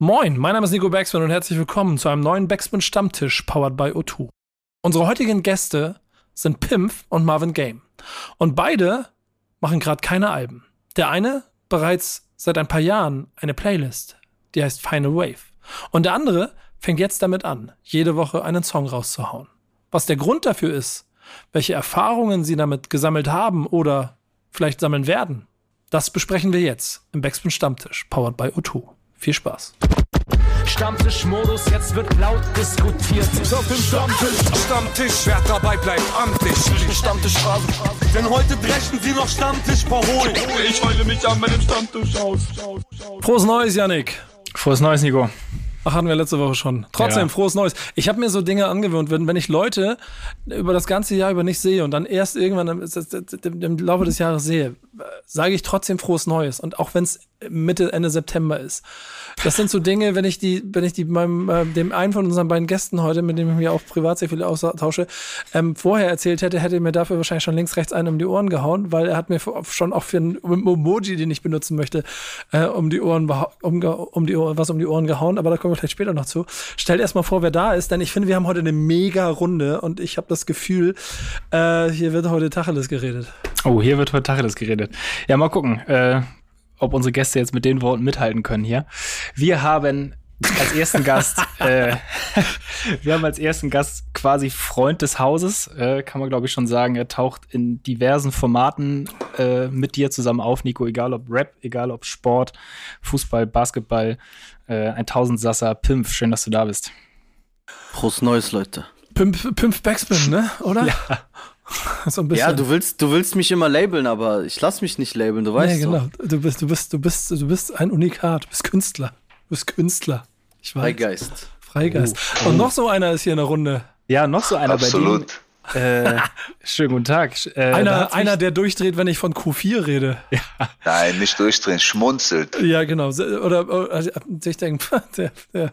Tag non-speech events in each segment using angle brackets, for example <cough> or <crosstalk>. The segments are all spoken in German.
Moin, mein Name ist Nico Backspin und herzlich willkommen zu einem neuen Backspin Stammtisch powered by O2. Unsere heutigen Gäste sind Pimpf und Marvin Game. Und beide machen gerade keine Alben. Der eine bereits seit ein paar Jahren eine Playlist, die heißt Final Wave. Und der andere fängt jetzt damit an, jede Woche einen Song rauszuhauen. Was der Grund dafür ist, welche Erfahrungen sie damit gesammelt haben oder vielleicht sammeln werden, das besprechen wir jetzt im Backspin Stammtisch, powered by O2. Viel Spaß. Stammtischmodus, jetzt wird laut diskutiert. Ist auf dem Stammtisch, Stammtisch, wer dabei bleibt am Tisch. Stammtischphase. Denn heute brechen sie noch Stammtisch verholen. Ich heule mich an meinem Stammtisch aus. Frohes Neues, Yannick. Frohes Neues, Nico. Ach, hatten wir letzte Woche schon. Trotzdem, Ja. frohes Neues. Ich habe mir so Dinge angewöhnt, wenn, wenn ich Leute über das ganze Jahr über nicht sehe und dann erst irgendwann im, im, Laufe des Jahres sehe, äh, sage ich trotzdem frohes Neues. Und auch wenn es Mitte, Ende September ist. Das sind so Dinge, wenn ich die, wenn ich die meinem, äh, dem einen von unseren beiden Gästen heute, mit dem ich mir auch privat sehr viel austausche, ähm, vorher erzählt hätte, hätte er mir dafür wahrscheinlich schon links, rechts einen um die Ohren gehauen, weil er hat mir schon auch für einen Emoji, den ich benutzen möchte, äh, um die Ohren, um, um die Ohren, was um die Ohren gehauen, aber da kommen wir vielleicht später noch zu. Stellt erstmal vor, wer da ist, denn ich finde, wir haben heute eine mega Runde und ich habe das Gefühl, äh, hier wird heute Tacheles geredet. Oh, hier wird heute Tacheles geredet. Ja, mal gucken, äh, ob unsere Gäste jetzt mit den Worten mithalten können hier. Wir haben als ersten Gast, <laughs> äh, <laughs> wir haben als ersten Gast quasi Freund des Hauses, äh, kann man glaube ich schon sagen. Er taucht in diversen Formaten äh, mit dir zusammen auf, Nico, egal ob Rap, egal ob Sport, Fußball, Basketball, äh, ein Tausendsasser, Pimpf, schön, dass du da bist. Frohes Neues, Leute. Pimp, Pimp Backspin, ne? Oder? Ja. <laughs> So. Ja, du willst, du willst mich immer labeln, aber ich lass mich nicht labeln, du weißt nee, genau. doch. Du bist, du bist, du bist, du bist ein Unikat. Du bist Künstler. Du bist Künstler. Ich weiß. Freigeist. Freigeist. Oh. Und noch so einer ist hier in der Runde. Ja, noch so einer Absolut. bei dem. Äh, <laughs> schönen guten Tag. Äh, Einer, einer, der durchdreht, wenn ich von Q4 rede. Nein, nicht durchdrehen, schmunzelt. Ja, genau. Oder, oder also, ich denke, <laughs> der, der,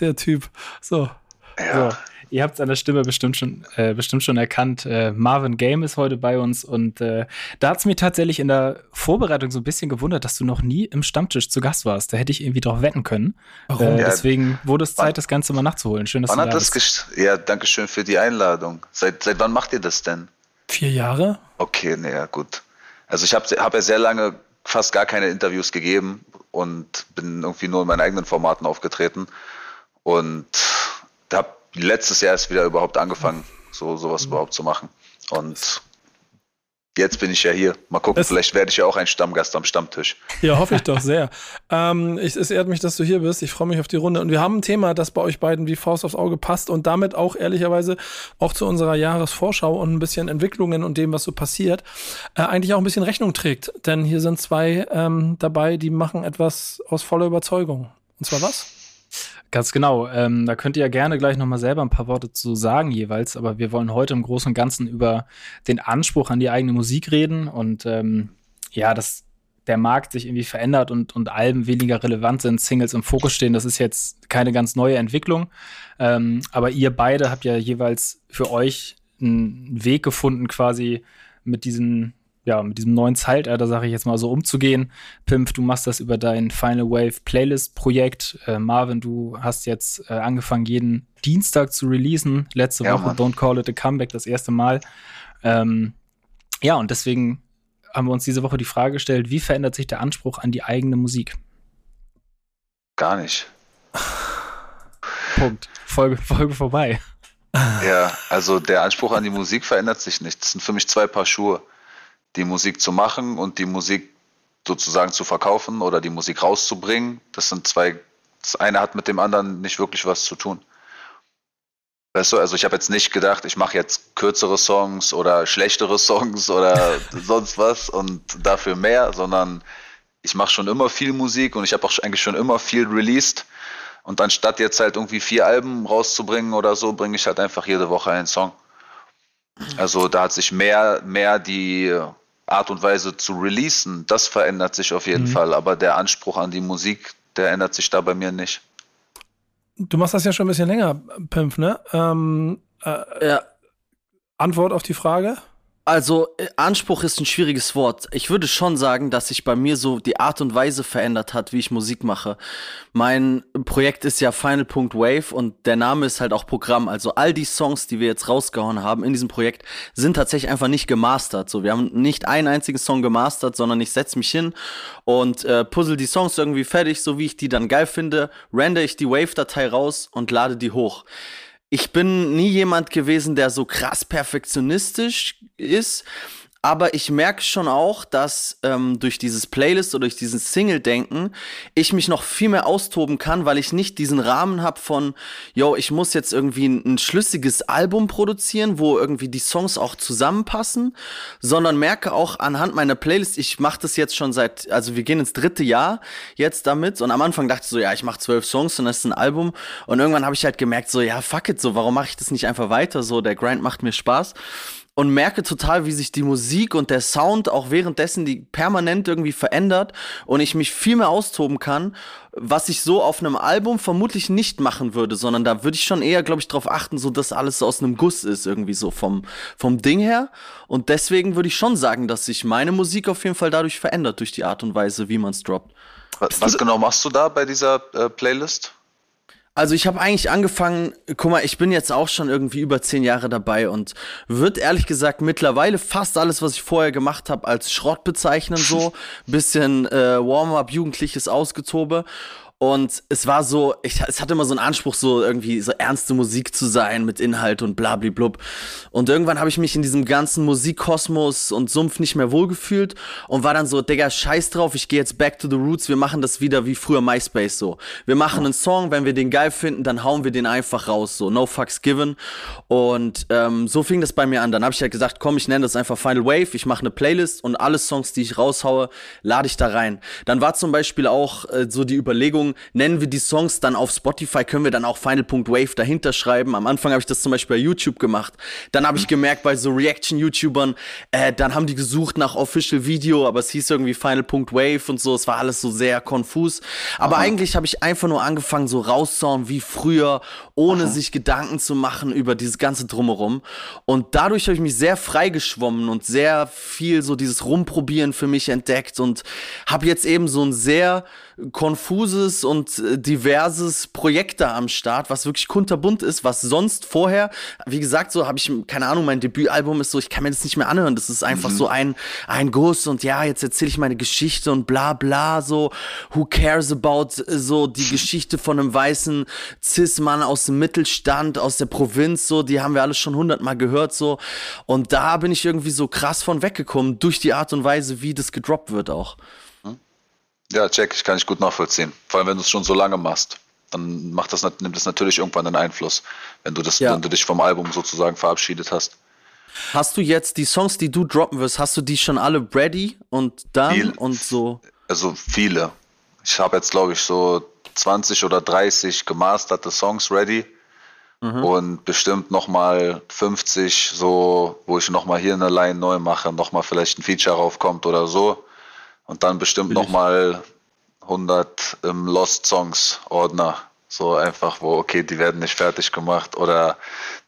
der Typ. So. Ja. So, ihr habt es an der Stimme bestimmt schon, äh, bestimmt schon erkannt. Äh, Marvin Game ist heute bei uns und äh, da hat es mich tatsächlich in der Vorbereitung so ein bisschen gewundert, dass du noch nie im Stammtisch zu Gast warst. Da hätte ich irgendwie drauf wetten können. Warum? Äh, Ja. deswegen wurde es Wann- Zeit, das Ganze mal nachzuholen. Schön, dass Wann du hat da das bist. Ja, danke schön für die Einladung. Seit, seit wann macht ihr das denn? Vier Jahre? Okay, naja, gut. Also ich habe hab ja sehr lange fast gar keine Interviews gegeben und bin irgendwie nur in meinen eigenen Formaten aufgetreten. Und habe letztes Jahr erst wieder überhaupt angefangen, so sowas überhaupt zu machen. Und jetzt bin ich ja hier. Mal gucken, Es- vielleicht werde ich ja auch ein Stammgast am Stammtisch. Ja, hoffe ich <laughs> doch sehr. ähm, ich, es ehrt mich, dass du hier bist. Ich freue mich auf die Runde. Und wir haben ein Thema, das bei euch beiden wie Faust aufs Auge passt und damit auch ehrlicherweise auch zu unserer Jahresvorschau und ein bisschen Entwicklungen und dem, was so passiert, äh, eigentlich auch ein bisschen Rechnung trägt. Denn hier sind zwei ähm, dabei, die machen etwas aus voller Überzeugung. Und zwar was? Ganz genau. Ähm, da könnt ihr ja gerne gleich noch mal selber ein paar Worte zu sagen jeweils. Aber wir wollen heute im Großen und Ganzen über den Anspruch an die eigene Musik reden und ähm, ja, dass der Markt sich irgendwie verändert und, und Alben weniger relevant sind, Singles im Fokus stehen. Das ist jetzt keine ganz neue Entwicklung. Ähm, aber ihr beide habt ja jeweils für euch einen Weg gefunden, quasi mit diesen ja, mit diesem neuen Zeitalter, sage ich jetzt mal so, umzugehen. Pimp, du machst das über dein Final Wave Playlist-Projekt. Äh, Marvin, du hast jetzt äh, angefangen, jeden Dienstag zu releasen. Letzte Ja, Woche Mann. Don't Call It a Comeback, das erste Mal. Ähm, ja, und deswegen haben wir uns diese Woche die Frage gestellt, wie verändert sich der Anspruch an die eigene Musik? Gar nicht. Punkt. Folge, Folge vorbei. Ja, also der Anspruch an die Musik verändert sich nicht. Das sind für mich zwei Paar Schuhe. Die Musik zu machen und die Musik sozusagen zu verkaufen oder die Musik rauszubringen. Das sind zwei, das eine hat mit dem anderen nicht wirklich was zu tun. Weißt du, also ich habe jetzt nicht gedacht, ich mache jetzt kürzere Songs oder schlechtere Songs oder <laughs> sonst was und dafür mehr, sondern ich mache schon immer viel Musik und ich habe auch eigentlich schon immer viel released. Und anstatt jetzt halt irgendwie vier Alben rauszubringen oder so, bringe ich halt einfach jede Woche einen Song. Also da hat sich mehr, mehr die Art und Weise zu releasen, das verändert sich auf jeden Mhm. Fall, aber der Anspruch an die Musik, der ändert sich da bei mir nicht. Du machst das ja schon ein bisschen länger, Pimp, ne? Ähm, äh, Ja, Antwort auf die Frage? Also, äh, Anspruch ist ein schwieriges Wort. Ich würde schon sagen, dass sich bei mir so die Art und Weise verändert hat, wie ich Musik mache. Mein Projekt ist ja Final Punkt Wave und der Name ist halt auch Programm. Also all die Songs, die wir jetzt rausgehauen haben in diesem Projekt, sind tatsächlich einfach nicht gemastert. So, wir haben nicht einen einzigen Song gemastert, sondern ich setze mich hin und äh, puzzle die Songs irgendwie fertig, so wie ich die dann geil finde, render ich die Wave-Datei raus und lade die hoch ich bin nie jemand gewesen, der so krass perfektionistisch ist. Aber ich merke schon auch, dass ähm, durch dieses Playlist oder durch diesen Single-Denken ich mich noch viel mehr austoben kann, weil ich nicht diesen Rahmen habe von, yo, ich muss jetzt irgendwie ein, ein, schlüssiges Album produzieren, wo irgendwie die Songs auch zusammenpassen, sondern merke auch anhand meiner Playlist, ich mache das jetzt schon seit, also wir gehen ins dritte Jahr jetzt damit und am Anfang dachte ich so, ja, ich mache zwölf Songs und das ist ein Album und irgendwann habe ich halt gemerkt, so, ja, fuck it, so, warum mache ich das nicht einfach weiter, so, der Grind macht mir Spaß und merke total, wie sich die Musik und der Sound auch währenddessen die permanent irgendwie verändert und ich mich viel mehr austoben kann, was ich so auf einem Album vermutlich nicht machen würde, sondern da würde ich schon eher, glaube ich, darauf achten, so dass alles so aus einem Guss ist, irgendwie so vom, vom Ding her. Und deswegen würde ich schon sagen, dass sich meine Musik auf jeden Fall dadurch verändert, durch die Art und Weise, wie man es droppt. Was, was genau machst du da bei dieser äh, Playlist? Also ich habe eigentlich angefangen, guck mal, ich bin jetzt auch schon irgendwie über zehn Jahre dabei und wird ehrlich gesagt mittlerweile fast alles, was ich vorher gemacht habe, als Schrott bezeichnen so. <laughs> Bisschen äh, Warm-up, jugendliches Ausgetobe. Und es war so, ich, es hatte immer so einen Anspruch, so irgendwie so ernste Musik zu sein mit Inhalt und blablablub. Und irgendwann habe ich mich in diesem ganzen Musikkosmos und Sumpf nicht mehr wohlgefühlt und war dann so, Digga, scheiß drauf, ich gehe jetzt back to the roots, wir machen das wieder wie früher MySpace so. Wir machen einen Song, wenn wir den geil finden, dann hauen wir den einfach raus, so, no fucks given. Und ähm, so fing das bei mir an. Dann habe ich halt gesagt, komm, ich nenne das einfach Final Wave, ich mache eine Playlist und alle Songs, die ich raushaue, lade ich da rein. Dann war zum Beispiel auch äh, so die Überlegung, Nennen wir die Songs dann auf Spotify, können wir dann auch Final.wave dahinter schreiben. Am Anfang habe ich das zum Beispiel bei YouTube gemacht. Dann habe ich gemerkt, bei so Reaction-YouTubern, äh, dann haben die gesucht nach Official Video, aber es hieß irgendwie Final.wave und so. Es war alles so sehr konfus. Aber Aha. eigentlich habe ich einfach nur angefangen, so rauszuhauen wie früher, ohne Aha. sich Gedanken zu machen über dieses ganze Drumherum. Und dadurch habe ich mich sehr freigeschwommen und sehr viel so dieses Rumprobieren für mich entdeckt und habe jetzt eben so ein sehr konfuses und äh, diverses Projekt da am Start, was wirklich kunterbunt ist, was sonst vorher, wie gesagt, so habe ich, keine Ahnung, mein Debütalbum ist so, ich kann mir das nicht mehr anhören. Das ist einfach mhm. so ein, ein Guss und ja, jetzt erzähle ich meine Geschichte und bla bla, so, who cares about äh, so die Geschichte von einem weißen Cis-Mann aus dem Mittelstand, aus der Provinz, so, die haben wir alles schon hundertmal gehört, so. Und da bin ich irgendwie so krass von weggekommen, durch die Art und Weise, wie das gedroppt wird auch. Ja, check, ich kann ich gut nachvollziehen. Vor allem, wenn du es schon so lange machst, dann macht das, nimmt das natürlich irgendwann einen Einfluss, wenn du das, ja. wenn du dich vom Album sozusagen verabschiedet hast. Hast du jetzt die Songs, die du droppen wirst, hast du die schon alle ready und dann Viel, und so? Also viele. Ich habe jetzt, glaube ich, so 20 oder 30 gemasterte Songs ready mhm. und bestimmt nochmal 50, so, wo ich nochmal hier eine Line neu mache, nochmal vielleicht ein Feature raufkommt oder so. Und dann bestimmt nochmal 100 im Lost Songs Ordner. So einfach, wo, okay, die werden nicht fertig gemacht oder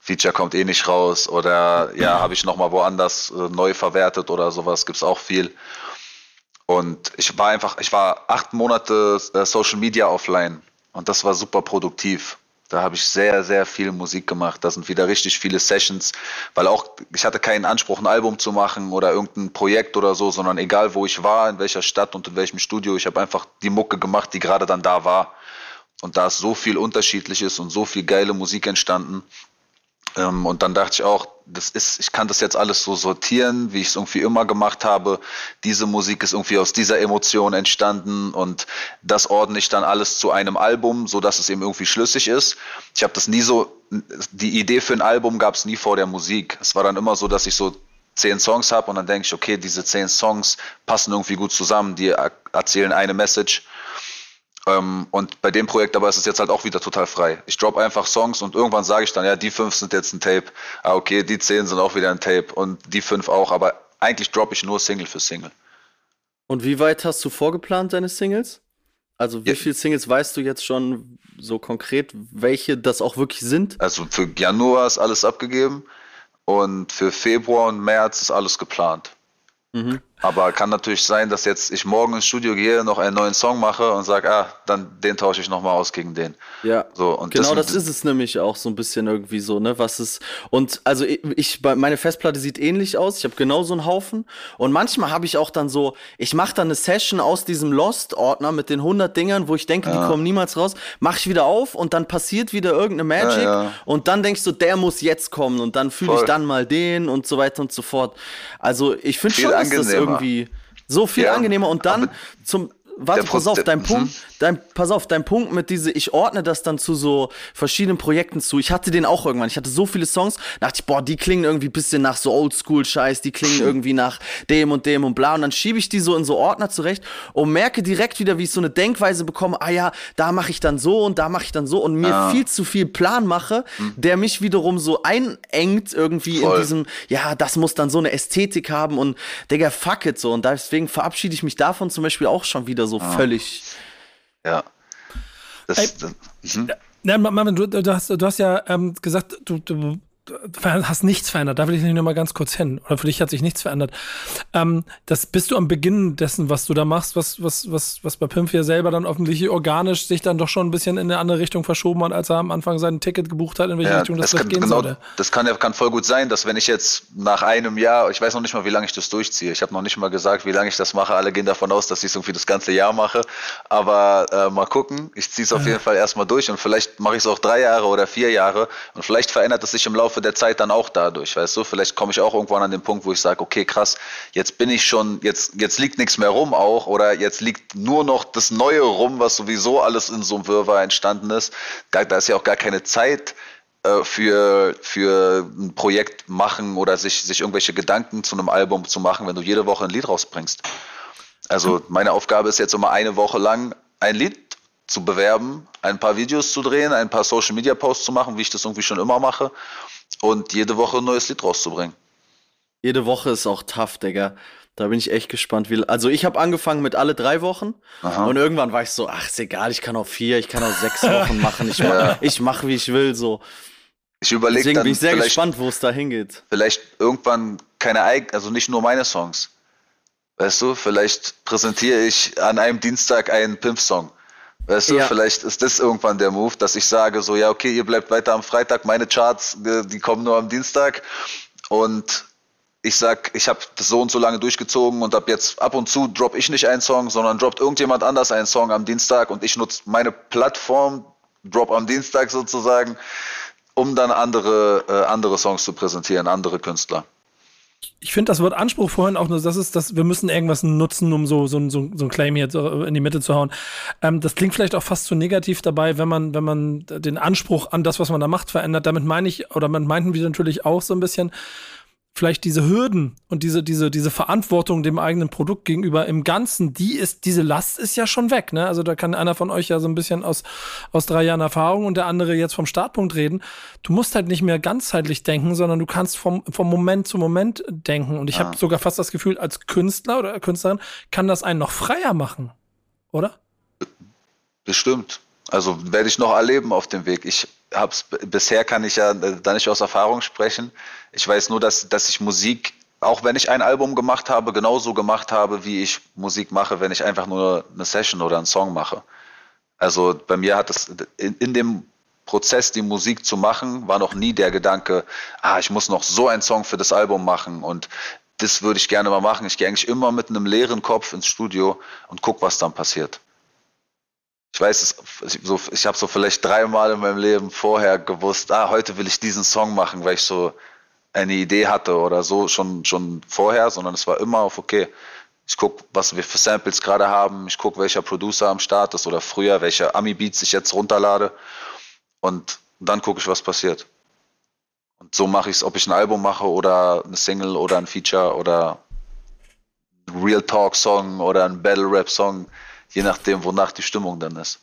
Feature kommt eh nicht raus oder ja, habe ich nochmal woanders äh, neu verwertet oder sowas, gibt's auch viel. Und ich war einfach, ich war acht Monate äh, Social Media offline und das war super produktiv. Da habe ich sehr, sehr viel Musik gemacht. Da sind wieder richtig viele Sessions, weil auch ich hatte keinen Anspruch, ein Album zu machen oder irgendein Projekt oder so, sondern egal wo ich war, in welcher Stadt und in welchem Studio, ich habe einfach die Mucke gemacht, die gerade dann da war. Und da ist so viel Unterschiedliches und so viel geile Musik entstanden. Ähm, und dann dachte ich auch, das ist, ich kann das jetzt alles so sortieren, wie ich es irgendwie immer gemacht habe. Diese Musik ist irgendwie aus dieser Emotion entstanden und das ordne ich dann alles zu einem Album, so dass es eben irgendwie schlüssig ist. Ich habe das nie so, die Idee für ein Album gab es nie vor der Musik. Es war dann immer so, dass ich so zehn Songs habe und dann denke ich, okay, diese zehn Songs passen irgendwie gut zusammen, die erzählen eine Message ähm, und bei dem Projekt aber ist es jetzt halt auch wieder total frei. Ich drop einfach Songs und irgendwann sage ich dann, ja, die fünf sind jetzt ein Tape. Ah, okay, die zehn sind auch wieder ein Tape und die fünf auch, aber eigentlich drop ich nur Single für Single. Und wie weit hast du vorgeplant, deine Singles? Also wie ja. viele Singles weißt du jetzt schon so konkret, welche das auch wirklich sind? Also für Januar ist alles abgegeben Und für Februar und März ist alles geplant. Mhm. Aber kann natürlich sein, dass jetzt ich morgen ins Studio gehe, noch einen neuen Song mache und sage, ah, dann den tausche ich nochmal aus gegen den. Ja. So, und genau das- das, ist es nämlich auch so ein bisschen irgendwie so, ne? Was ist. Und also ich, meine Festplatte sieht ähnlich aus. Ich habe genau so einen Haufen. Und manchmal habe ich auch dann so, ich mache dann eine Session aus diesem Lost-Ordner mit den 100 Dingern, wo ich denke, die kommen niemals raus. Mache ich wieder auf und dann passiert wieder irgendeine Magic. Ja, ja. Und dann denkst du, der muss jetzt kommen. Und dann fühle ich dann mal den und so weiter und so fort. Also ich finde schon, dass das angenehmer. Irgendwie so viel Ja, angenehmer. Und dann zum. Warte, pass auf, Proze- dein Mhm. Punkt, dein, pass auf, dein Punkt mit diese, ich ordne das dann zu so verschiedenen Projekten zu. Ich hatte den auch irgendwann. Ich hatte so viele Songs, dachte ich, boah, die klingen irgendwie ein bisschen nach so Oldschool-Scheiß, die klingen irgendwie nach dem und dem und bla. Und dann schiebe ich die so in so Ordner zurecht und merke direkt wieder, wie ich so eine Denkweise bekomme, ah ja, da mache ich dann so und da mache ich dann so und mir viel zu viel Plan mache, der mich wiederum so einengt irgendwie Voll. in diesem, ja, das muss dann so eine Ästhetik haben und Digga, fuck it so. Und deswegen verabschiede ich mich davon zum Beispiel auch schon wieder so völlig. Ja. Das, Ey. das, mhm. Ja, Marvin, du, du, hast, du hast ja ähm, gesagt, du, du hast nichts verändert. Da will ich noch mal ganz kurz hin. Oder für dich hat sich nichts verändert. Ähm, das bist du am Beginn dessen, was du da machst, was, was, was, was bei Pimp ja selber dann offensichtlich organisch sich dann doch schon ein bisschen in eine andere Richtung verschoben hat, als er am Anfang sein Ticket gebucht hat, in welche Ja, Richtung das, das kann, gehen genau, sollte. das kann ja kann voll gut sein, dass wenn ich jetzt nach einem Jahr, ich weiß noch nicht mal, wie lange ich das durchziehe. Ich habe noch nicht mal gesagt, wie lange ich das mache. Alle gehen davon aus, dass ich es irgendwie das ganze Jahr mache. Aber äh, mal gucken. Ich ziehe es auf jeden Fall erstmal durch und vielleicht mache ich es auch drei Jahre oder vier Jahre und vielleicht verändert es sich im Laufe der Zeit dann auch dadurch, weißt du? Vielleicht komme ich auch irgendwann an den Punkt, wo ich sage, okay, krass, jetzt bin ich schon, jetzt, jetzt liegt nichts mehr rum auch oder jetzt liegt nur noch das Neue rum, was sowieso alles in so einem Wirrwarr entstanden ist. Da, da ist ja auch gar keine Zeit äh, für, für ein Projekt machen oder sich, sich irgendwelche Gedanken zu einem Album zu machen, wenn du jede Woche ein Lied rausbringst. Also meine Aufgabe ist jetzt immer eine Woche lang ein Lied zu bewerben, ein paar Videos zu drehen, ein paar Social Media Posts zu machen, wie ich das irgendwie schon immer mache und jede Woche ein neues Lied rauszubringen. Jede Woche ist auch tough, Digga. Da bin ich echt gespannt, wie. Also ich habe angefangen mit alle drei Wochen und irgendwann war ich so, ach, ist egal, ich kann auch vier, ich kann auch sechs <laughs> Wochen machen. Ich mach, ich mach wie ich will, so. Ich überlege Deswegen dann bin ich sehr gespannt, wo es da hingeht. vielleicht irgendwann keine eigenen, also nicht nur meine Songs. Weißt du, vielleicht präsentiere ich an einem Dienstag einen Pimp-Song. Weißt du, Ja. vielleicht ist das irgendwann der Move, dass ich sage, so, ja, okay, ihr bleibt weiter am Freitag, meine Charts, die, die kommen nur am Dienstag. Und ich sag, ich habe das so und so lange durchgezogen und ab jetzt ab und zu drop ich nicht einen Song, sondern droppt irgendjemand anders einen Song am Dienstag und ich nutze meine Plattform, drop am Dienstag sozusagen, um dann andere, äh, andere Songs zu präsentieren, andere Künstler. Ich finde das Wort Anspruch vorhin auch nur, das ist, dass wir müssen irgendwas nutzen, um so, so, so, so ein Claim hier in die Mitte zu hauen. Ähm, das klingt vielleicht auch fast zu negativ dabei, wenn man, wenn man den Anspruch an das, was man da macht, verändert. Damit meine ich, oder man meinten wir natürlich auch so ein bisschen, vielleicht diese Hürden und diese, diese, diese Verantwortung dem eigenen Produkt gegenüber im Ganzen, die ist, diese Last ist ja schon weg, ne? Also da kann einer von euch ja so ein bisschen aus, aus drei Jahren Erfahrung und der andere jetzt vom Startpunkt reden. Du musst halt nicht mehr ganzheitlich denken, sondern du kannst vom, vom Moment zu Moment denken. Und ich habe sogar fast das Gefühl, als Künstler oder Künstlerin kann das einen noch freier machen. Oder? Bestimmt. Also werde ich noch erleben auf dem Weg. Ich hab's bisher kann ich ja äh, da nicht aus Erfahrung sprechen. Ich weiß nur, dass, dass ich Musik, auch wenn ich ein Album gemacht habe, genauso gemacht habe, wie ich Musik mache, wenn ich einfach nur eine Session oder einen Song mache. Also bei mir hat es in, in dem Prozess, die Musik zu machen, war noch nie der Gedanke, ah, ich muss noch so einen Song für das Album machen und das würde ich gerne mal machen. Ich gehe eigentlich immer mit einem leeren Kopf ins Studio und guck, was dann passiert. Ich weiß ich habe so vielleicht dreimal in meinem Leben vorher gewusst, ah, heute will ich diesen Song machen, weil ich so eine Idee hatte oder so schon, schon vorher, sondern es war immer auf, okay, ich gucke, was wir für Samples gerade haben, ich gucke, welcher Producer am Start ist oder früher, welche Ami-Beats ich jetzt runterlade und dann gucke ich, was passiert. Und so mache ich es, ob ich ein Album mache oder eine Single oder ein Feature oder ein Real Talk Song oder ein Battle Rap Song, je nachdem, wonach die Stimmung dann ist.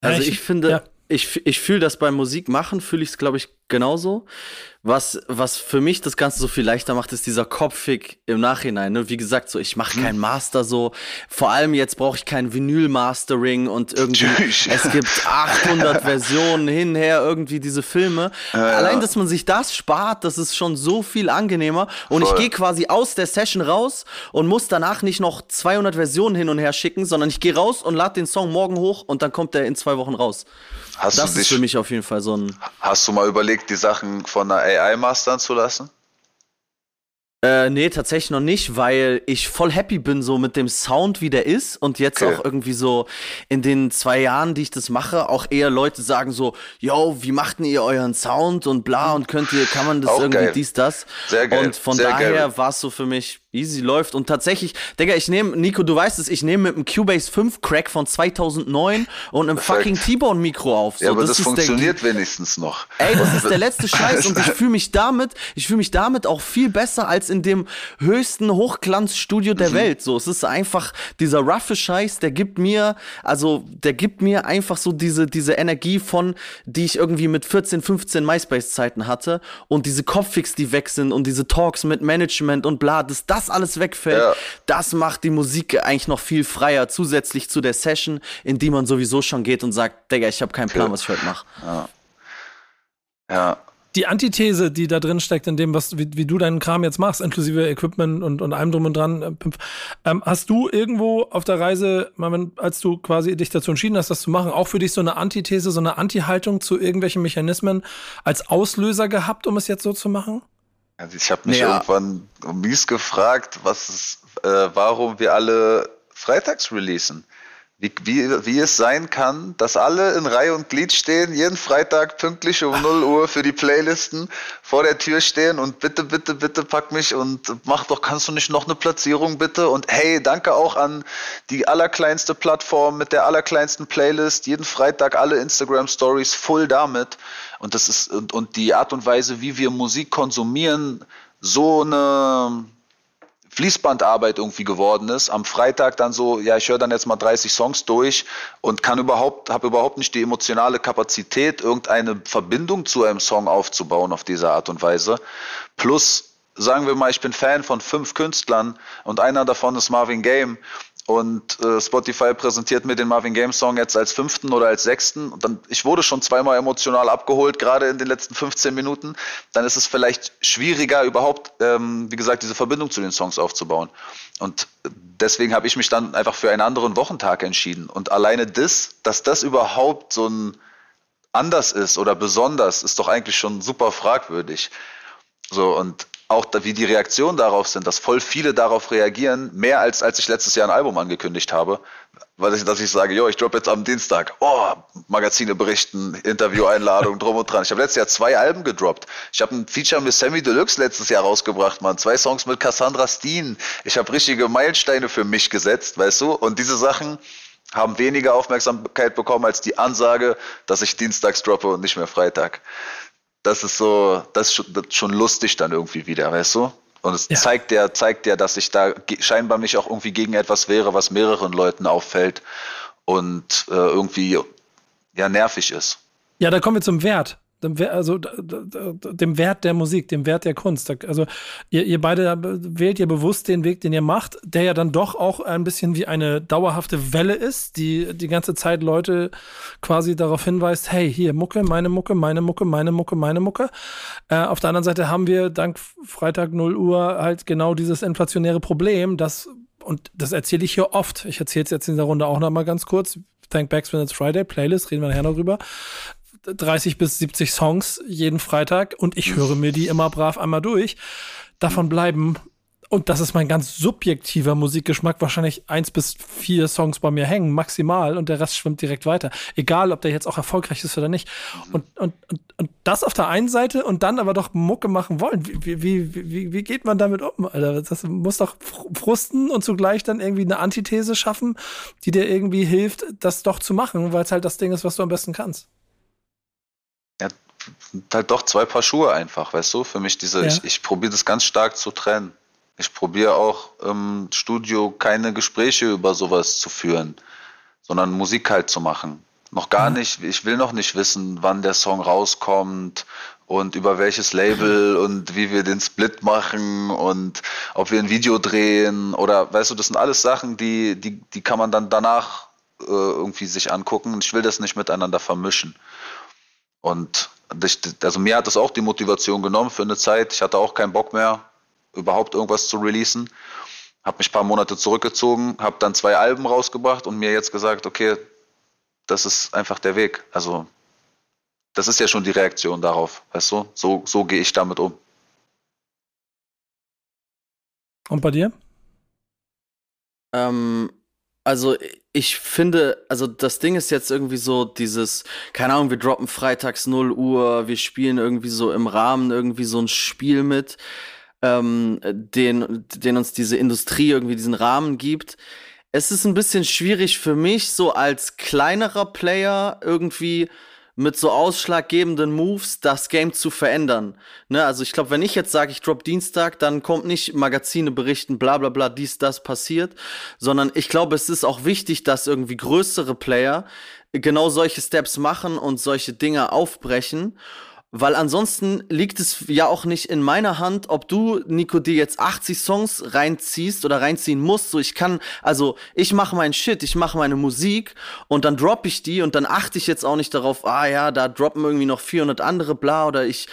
Also Ja, ich, finde, ja. ich, ich fühle das beim Musik machen, fühle ich es, glaube ich, genauso. Was, was für mich das Ganze so viel leichter macht, ist dieser Kopfig im Nachhinein. Ne? Wie gesagt, so ich mache keinen Master so. Vor allem jetzt brauche ich kein Vinyl-Mastering und irgendwie <laughs> es gibt 800 <laughs> Versionen hinher irgendwie diese Filme. Allein, dass man sich das spart, das ist schon so viel angenehmer. Und ich Voll. gehe quasi aus der Session raus und muss danach nicht noch 200 Versionen hin und her schicken, sondern ich gehe raus und lade den Song morgen hoch und dann kommt der in zwei Wochen raus. Hast Das du ist dich, für mich auf jeden Fall so ein. hast du mal überlegt, die Sachen von einer AI mastern zu lassen? Äh, nee, tatsächlich noch nicht, weil ich voll happy bin so mit dem Sound, wie der ist und jetzt Okay. auch irgendwie so in den zwei Jahren, die ich das mache, auch eher Leute sagen so, yo, wie macht denn ihr euren Sound und bla und könnt ihr, kann man das Auch irgendwie geil. dies, das? Sehr geil, Und von sehr daher war es so für mich easy läuft und tatsächlich, Digga, ich nehme, Nico, du weißt es, ich nehme mit einem Cubase 5 Crack von 2009 und einem Perfekt. fucking T-Bone Mikro auf. So, ja, aber das, der- funktioniert wenigstens noch. Ey, das ist der <laughs> letzte Scheiß und ich <laughs> fühle mich damit, ich fühle mich damit auch viel besser als in dem höchsten Hochglanzstudio Mhm. der Welt. So, es ist einfach dieser roughe Scheiß, der gibt mir, also der gibt mir einfach so diese diese Energie von, die ich irgendwie mit 14, 15 MySpace-Zeiten hatte und diese Kopffix, die weg sind und diese Talks mit Management und bla, dass das alles wegfällt, Ja. das macht die Musik eigentlich noch viel freier, zusätzlich zu der Session, in die man sowieso schon geht und sagt, Digga, ich habe keinen Plan, was ich heute mache. Ja, die Antithese, die da drin steckt, in dem, was, wie, wie du deinen Kram jetzt machst, inklusive Equipment und, und allem drum und dran, äh, Pimpf, ähm, hast du irgendwo auf der Reise, als du quasi dich dazu entschieden hast, das zu machen, auch für dich so eine Antithese, so eine Anti-Haltung zu irgendwelchen Mechanismen als Auslöser gehabt, um es jetzt so zu machen? Also ich habe mich Ja. irgendwann mies gefragt, was es, äh, warum wir alle freitags releasen. Wie, wie, wie es sein kann, dass alle in Reihe und Glied stehen, jeden Freitag pünktlich um <laughs> 0 Uhr für die Playlisten vor der Tür stehen und bitte, bitte, bitte pack mich und mach doch, kannst du nicht noch eine Platzierung bitte? Und hey, danke auch an die allerkleinste Plattform mit der allerkleinsten Playlist, jeden Freitag alle Instagram Stories voll damit. Und das ist, und, und die Art und Weise, wie wir Musik konsumieren, so eine Fließbandarbeit irgendwie geworden ist. Am Freitag dann so, ja, ich höre dann jetzt mal 30 Songs durch und kann überhaupt, habe überhaupt nicht die emotionale Kapazität, irgendeine Verbindung zu einem Song aufzubauen auf diese Art und Weise. Plus, sagen wir mal, ich bin Fan von fünf Künstlern und einer davon ist Marvin Game. Und äh, Spotify präsentiert mir den Marvin Game Song jetzt als fünften oder als sechsten. Und dann, ich wurde schon zweimal emotional abgeholt, gerade in den letzten 15 Minuten. Dann ist es vielleicht schwieriger, überhaupt, ähm, wie gesagt, diese Verbindung zu den Songs aufzubauen. Und deswegen habe ich mich dann einfach für einen anderen Wochentag entschieden. Und alleine das, dass das überhaupt so ein anders ist oder besonders, ist doch eigentlich schon super fragwürdig. So, und auch da, wie die Reaktionen darauf sind, dass voll viele darauf reagieren, mehr als als ich letztes Jahr ein Album angekündigt habe. Weil ich, dass ich sage, jo, ich droppe jetzt am Dienstag, oh, Magazine berichten, Interview-Einladung, drum und dran. Ich habe letztes Jahr zwei Alben gedroppt. Ich habe ein Feature mit Sammy Deluxe letztes Jahr rausgebracht, Mann. Zwei Songs mit Cassandra Steen. Ich habe richtige Meilensteine für mich gesetzt, weißt du? Und diese Sachen haben weniger Aufmerksamkeit bekommen als die Ansage, dass ich dienstags droppe und nicht mehr Freitag das ist so, das ist schon, das ist schon lustig dann irgendwie wieder, weißt du? Und es Ja. zeigt ja, zeigt ja, dass ich da scheinbar mich auch irgendwie gegen etwas wehre, was mehreren Leuten auffällt und äh, irgendwie ja nervig ist. Ja, da kommen wir zum Wert. Dem Also dem Wert der Musik, dem Wert der Kunst. Also ihr, ihr beide wählt ja bewusst den Weg, den ihr macht, der ja dann doch auch ein bisschen wie eine dauerhafte Welle ist, die die ganze Zeit Leute quasi darauf hinweist, hey, hier Mucke, meine Mucke, meine Mucke, meine Mucke, meine Mucke. Äh, auf der anderen Seite haben wir dank Freitag 0 Uhr halt genau dieses inflationäre Problem, dass und das erzähle ich hier oft. Ich erzähle es jetzt in der Runde auch noch mal ganz kurz. Thank Backs when it's Friday, Playlist, reden wir nachher noch drüber. 30 bis 70 Songs jeden Freitag und ich höre mir die immer brav einmal durch. Davon bleiben, und das ist mein ganz subjektiver Musikgeschmack, wahrscheinlich eins bis vier Songs bei mir hängen, maximal, und der Rest schwimmt direkt weiter. Egal, ob der jetzt auch erfolgreich ist oder nicht. Und, und, und, und das auf der einen Seite und dann aber doch Mucke machen wollen. Wie, wie, wie, wie, geht man damit um? Alter? Das muss doch fr- frusten und zugleich dann irgendwie eine Antithese schaffen, die dir irgendwie hilft, das doch zu machen, weil es halt das Ding ist, was du am besten kannst. Halt doch zwei Paar Schuhe einfach, weißt du? Für mich diese, Ja. ich, ich probiere das ganz stark zu trennen. Ich probiere auch im Studio keine Gespräche über sowas zu führen, sondern Musik halt zu machen. Noch gar nicht, ich will noch nicht wissen, wann der Song rauskommt und über welches Label und wie wir den Split machen und ob wir ein Video drehen oder weißt du, das sind alles Sachen, die, die, die kann man dann danach äh, irgendwie sich angucken. Ich will das nicht miteinander vermischen. Und also mir hat das auch die Motivation genommen für eine Zeit. Ich hatte auch keinen Bock mehr, überhaupt irgendwas zu releasen. Habe mich ein paar Monate zurückgezogen, habe dann zwei Alben rausgebracht und mir jetzt gesagt, okay, das ist einfach der Weg. Also das ist ja schon die Reaktion darauf, weißt du? So, so gehe ich damit um. Und bei dir? Ähm, also ich finde, also das Ding ist jetzt irgendwie so dieses, keine Ahnung, wir droppen freitags 0 Uhr, wir spielen irgendwie so im Rahmen irgendwie so ein Spiel mit, ähm, den, den uns diese Industrie irgendwie diesen Rahmen gibt. Es ist ein bisschen schwierig für mich, so als kleinerer Player irgendwie mit so ausschlaggebenden Moves das Game zu verändern. Ne, also ich glaube, wenn ich jetzt sage, ich drop Dienstag, dann kommt nicht Magazine berichten, bla bla bla, dies, das passiert, sondern ich glaube, es ist auch wichtig, dass irgendwie größere Player genau solche Steps machen und solche Dinge aufbrechen. Weil ansonsten liegt es ja auch nicht in meiner Hand, ob du, Nico, dir jetzt 80 Songs reinziehst oder reinziehen musst. So, ich kann, also ich mache meinen Shit, ich mache meine Musik und dann droppe ich die und dann achte ich jetzt auch nicht darauf, ah ja, da droppen irgendwie noch 400 andere, bla, oder ich,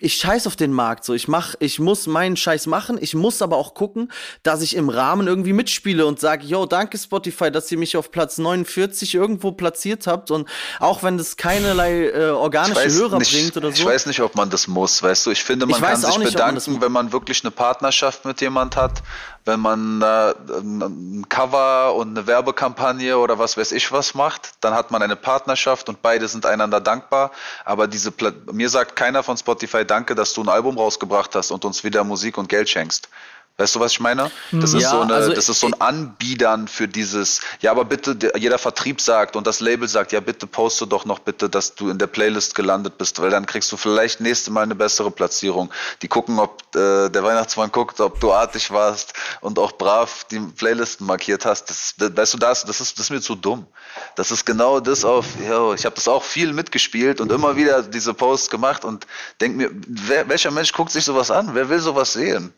ich scheiß auf den Markt. So, ich mach, ich muss meinen Scheiß machen, ich muss aber auch gucken, dass ich im Rahmen irgendwie mitspiele und sage, yo, danke Spotify, dass ihr mich auf Platz 49 irgendwo platziert habt und auch wenn das keinerlei äh, organische Hörer nicht, bringt oder so. Ich weiß nicht, ob man das muss, weißt du. Ich finde, man Ich kann sich nicht, man bedanken, muss. wenn man wirklich eine Partnerschaft mit jemand hat, wenn man äh, ein Cover und eine Werbekampagne oder was weiß ich was macht, dann hat man eine Partnerschaft und beide sind einander dankbar. Aber diese Pla mir sagt keiner von Spotify Danke, dass du ein Album rausgebracht hast und uns wieder Musik und Geld schenkst. Weißt du, was ich meine? Das ist Ja, so eine, also das ist so ein Anbiedern für dieses, ja, aber bitte, der- jeder Vertrieb sagt und das Label sagt, ja, bitte poste doch noch bitte, dass du in der Playlist gelandet bist, weil dann kriegst du vielleicht nächste Mal eine bessere Platzierung. Die gucken, ob äh, der Weihnachtsmann guckt, ob du artig warst und auch brav die Playlisten markiert hast. Das, das, weißt du, das, das ist, das ist mir zu dumm. Das ist genau das auf, yo, ich habe das auch viel mitgespielt und immer wieder diese Posts gemacht und denk mir, wer, welcher Mensch guckt sich sowas an? Wer will sowas sehen?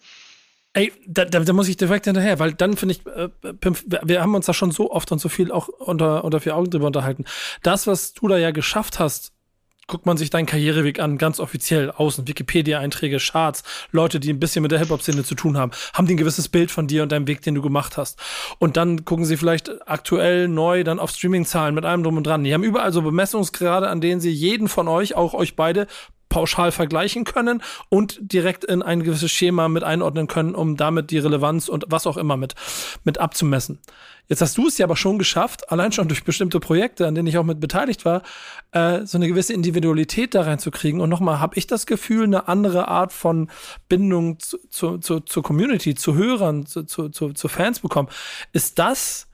Ey, da, da, da muss ich direkt hinterher, weil dann finde ich, äh, Pimp, wir- haben uns da schon so oft und so viel auch unter, unter vier Augen drüber unterhalten. Das, was du da ja geschafft hast, guckt man sich deinen Karriereweg an, ganz offiziell, außen, Wikipedia-Einträge, Charts, Leute, die ein bisschen mit der Hip-Hop-Szene zu tun haben, haben die ein gewisses Bild von dir und deinem Weg, den du gemacht hast. Und dann gucken sie vielleicht aktuell neu dann auf Streaming-Zahlen mit allem drum und dran. Die haben überall so Bemessungsgrade, an denen sie jeden von euch, auch euch beide, pauschal vergleichen können und direkt in ein gewisses Schema mit einordnen können, um damit die Relevanz und was auch immer mit, mit abzumessen. Jetzt hast du es ja aber schon geschafft, allein schon durch bestimmte Projekte, an denen ich auch mit beteiligt war, äh, so eine gewisse Individualität da reinzukriegen. Und nochmal, habe ich das Gefühl, eine andere Art von Bindung zu, zu, zu, zur Community, zu Hörern, zu, zu, zu, zu Fans bekommen. Ist das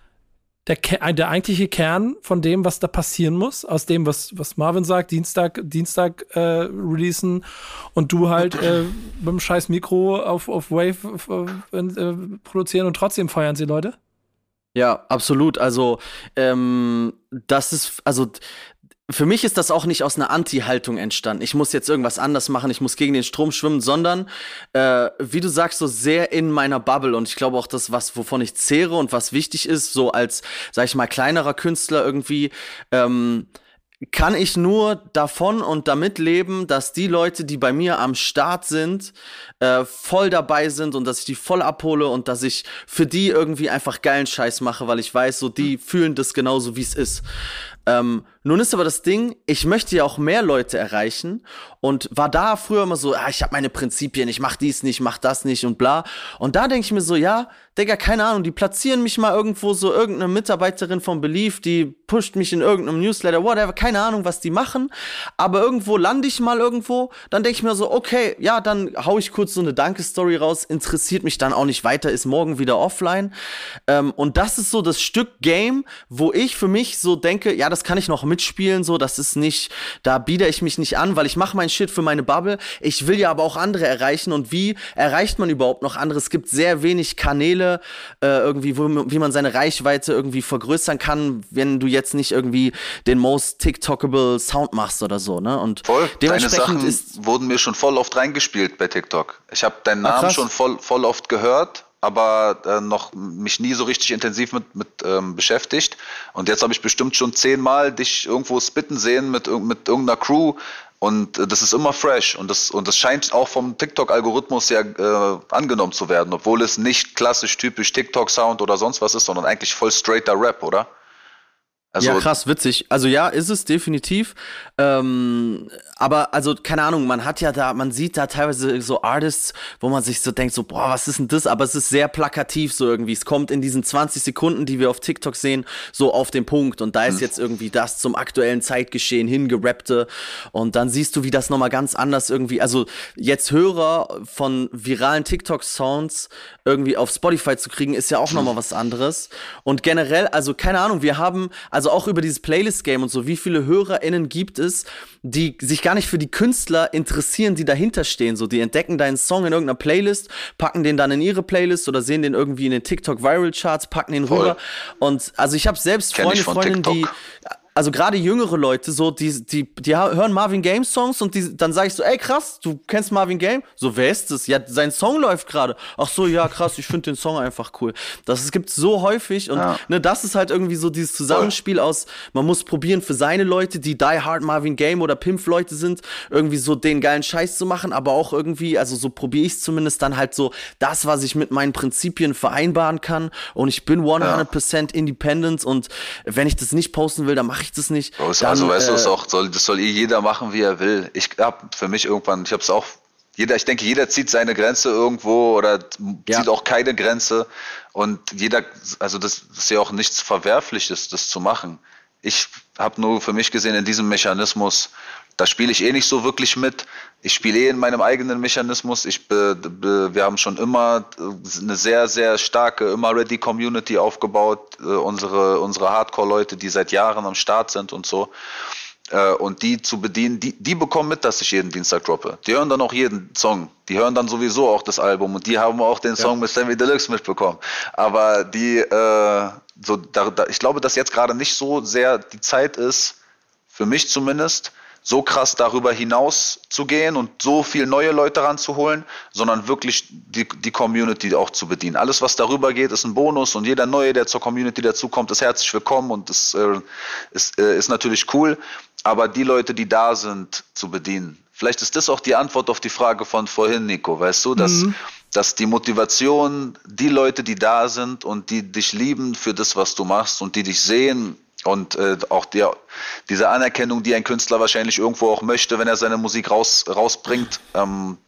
der, Ke- der eigentliche Kern von dem, was da passieren muss, aus dem, was, was Marvin sagt, Dienstag, Dienstag äh, releasen und du halt äh, mit dem scheiß Mikro auf, auf Wave äh, äh, produzieren und trotzdem feiern sie Leute? Ja, absolut. Also, ähm, das ist, also, für mich ist das auch nicht aus einer Anti-Haltung entstanden. Ich muss jetzt irgendwas anders machen, ich muss gegen den Strom schwimmen, sondern, äh, wie du sagst, so sehr in meiner Bubble. Und ich glaube auch, das, was, wovon ich zehre und was wichtig ist, so als, sag ich mal, kleinerer Künstler irgendwie, ähm, kann ich nur davon und damit leben, dass die Leute, die bei mir am Start sind, äh, voll dabei sind und dass ich die voll abhole und dass ich für die irgendwie einfach geilen Scheiß mache, weil ich weiß, so die fühlen das genauso, wie es ist. Ähm, nun ist aber das Ding, ich möchte ja auch mehr Leute erreichen und war da früher immer so, ah, ich habe meine Prinzipien, ich mach dies nicht, mach das nicht und bla. Und da denke ich mir so, ja, Digga, keine Ahnung, die platzieren mich mal irgendwo so, irgendeine Mitarbeiterin von Belief, die pusht mich in irgendeinem Newsletter, whatever, keine Ahnung, was die machen. Aber irgendwo lande ich mal irgendwo, dann denke ich mir so, okay, ja, dann hau ich kurz so eine Danke-Story raus, interessiert mich dann auch nicht weiter, ist morgen wieder offline. Ähm, und das ist so das Stück Game, wo ich für mich so denke, ja, das kann ich noch mitspielen, so, das ist nicht, da biete ich mich nicht an, weil ich mache mein Shit für meine Bubble. Ich will ja aber auch andere erreichen und wie erreicht man überhaupt noch andere? Es gibt sehr wenig Kanäle, äh, irgendwie, wo, wie man seine Reichweite irgendwie vergrößern kann, wenn du jetzt nicht irgendwie den most TikTokable Sound machst oder so, ne? Und Voll. Deine dementsprechend Sachen ist wurden mir schon voll oft reingespielt bei TikTok. Ich habe deinen Ah, Namen krass. schon voll, voll oft gehört, aber äh, noch mich nie so richtig intensiv mit, mit ähm, beschäftigt. Und jetzt habe ich bestimmt schon zehnmal dich irgendwo spitten sehen mit, mit irgendeiner Crew. Und äh, das ist immer fresh. Und das, und das scheint auch vom TikTok-Algorithmus ja äh, angenommen zu werden, obwohl es nicht klassisch typisch TikTok-Sound oder sonst was ist, sondern eigentlich voll straighter Rap, oder? Also, ja, krass, witzig. Also ja, ist es definitiv. Ähm, aber also, keine Ahnung, man hat ja da, man sieht da teilweise so Artists, wo man sich so denkt, so, boah, was ist denn das? Aber es ist sehr plakativ so irgendwie. Es kommt in diesen 20 Sekunden, die wir auf TikTok sehen, so auf den Punkt. Und da ist jetzt irgendwie das zum aktuellen Zeitgeschehen hingerappte. Und dann siehst du, wie das nochmal ganz anders irgendwie, also jetzt Hörer von viralen TikTok-Sounds irgendwie auf Spotify zu kriegen, ist ja auch nochmal was anderes. Und generell, also keine Ahnung, wir haben, also auch über dieses Playlist-Game und so, wie viele HörerInnen gibt es, die sich gar nicht für die Künstler interessieren, die dahinter stehen. So, die entdecken deinen Song in irgendeiner Playlist, packen den dann in ihre Playlist oder sehen den irgendwie in den TikTok Viral Charts, packen den Voll. rüber. Und also ich habe selbst Kenn Freunde, Freundinnen, die TikTok. Also gerade jüngere Leute, so, die, die, die hören Marvin Game Songs und die, dann sage ich so, ey krass, du kennst Marvin Game? So, wer ist das? Ja, sein Song läuft gerade. Ach so, ja, krass, ich finde den Song einfach cool. Das es gibt so häufig und Ja. ne, das ist halt irgendwie so dieses Zusammenspiel aus, man muss probieren für seine Leute, die Die Hard Marvin Game oder Pimp Leute sind, irgendwie so den geilen Scheiß zu machen, aber auch irgendwie, also so probiere ich zumindest dann halt so das, was ich mit meinen Prinzipien vereinbaren kann und ich bin 100% independent und wenn ich das nicht posten will, dann mache ich das nicht. So ist- Dann, also weißt du, ist äh, auch, soll, das soll eh jeder machen, wie er will. Ich hab für mich irgendwann, ich habe es auch, jeder, ich denke, jeder zieht seine Grenze irgendwo oder Ja. zieht auch keine Grenze. Und jeder, also das ist ja auch nichts Verwerfliches, das zu machen. Ich habe nur für mich gesehen, in diesem Mechanismus, da spiele ich eh nicht so wirklich mit. Ich spiele eh in meinem eigenen Mechanismus. Ich be, be, wir haben schon immer äh, eine sehr, sehr starke, immer ready Community aufgebaut. Äh, unsere unsere Hardcore-Leute, die seit Jahren am Start sind und so. Äh, und die zu bedienen, die, die bekommen mit, dass ich jeden Dienstag droppe. Die hören dann auch jeden Song. Die hören dann sowieso auch das Album und die haben auch den Song mit Sammy Deluxe mitbekommen. Aber die, äh, so, da, da, ich glaube, dass jetzt gerade nicht so sehr die Zeit ist, für mich zumindest, so krass darüber hinaus zu gehen und so viel neue Leute ranzuholen, sondern wirklich die, die Community auch zu bedienen. Alles, was darüber geht, ist ein Bonus und jeder Neue, der zur Community dazukommt, ist herzlich willkommen und ist, äh, ist, äh, ist natürlich cool. Aber die Leute, die da sind, zu bedienen. Vielleicht ist das auch die Antwort auf die Frage von vorhin, Nico, weißt du, dass, dass die Motivation, die Leute, die da sind und die dich lieben für das, was du machst und die dich sehen und äh, auch die, diese Anerkennung, die ein Künstler wahrscheinlich irgendwo auch möchte, wenn er seine Musik raus, rausbringt, ähm,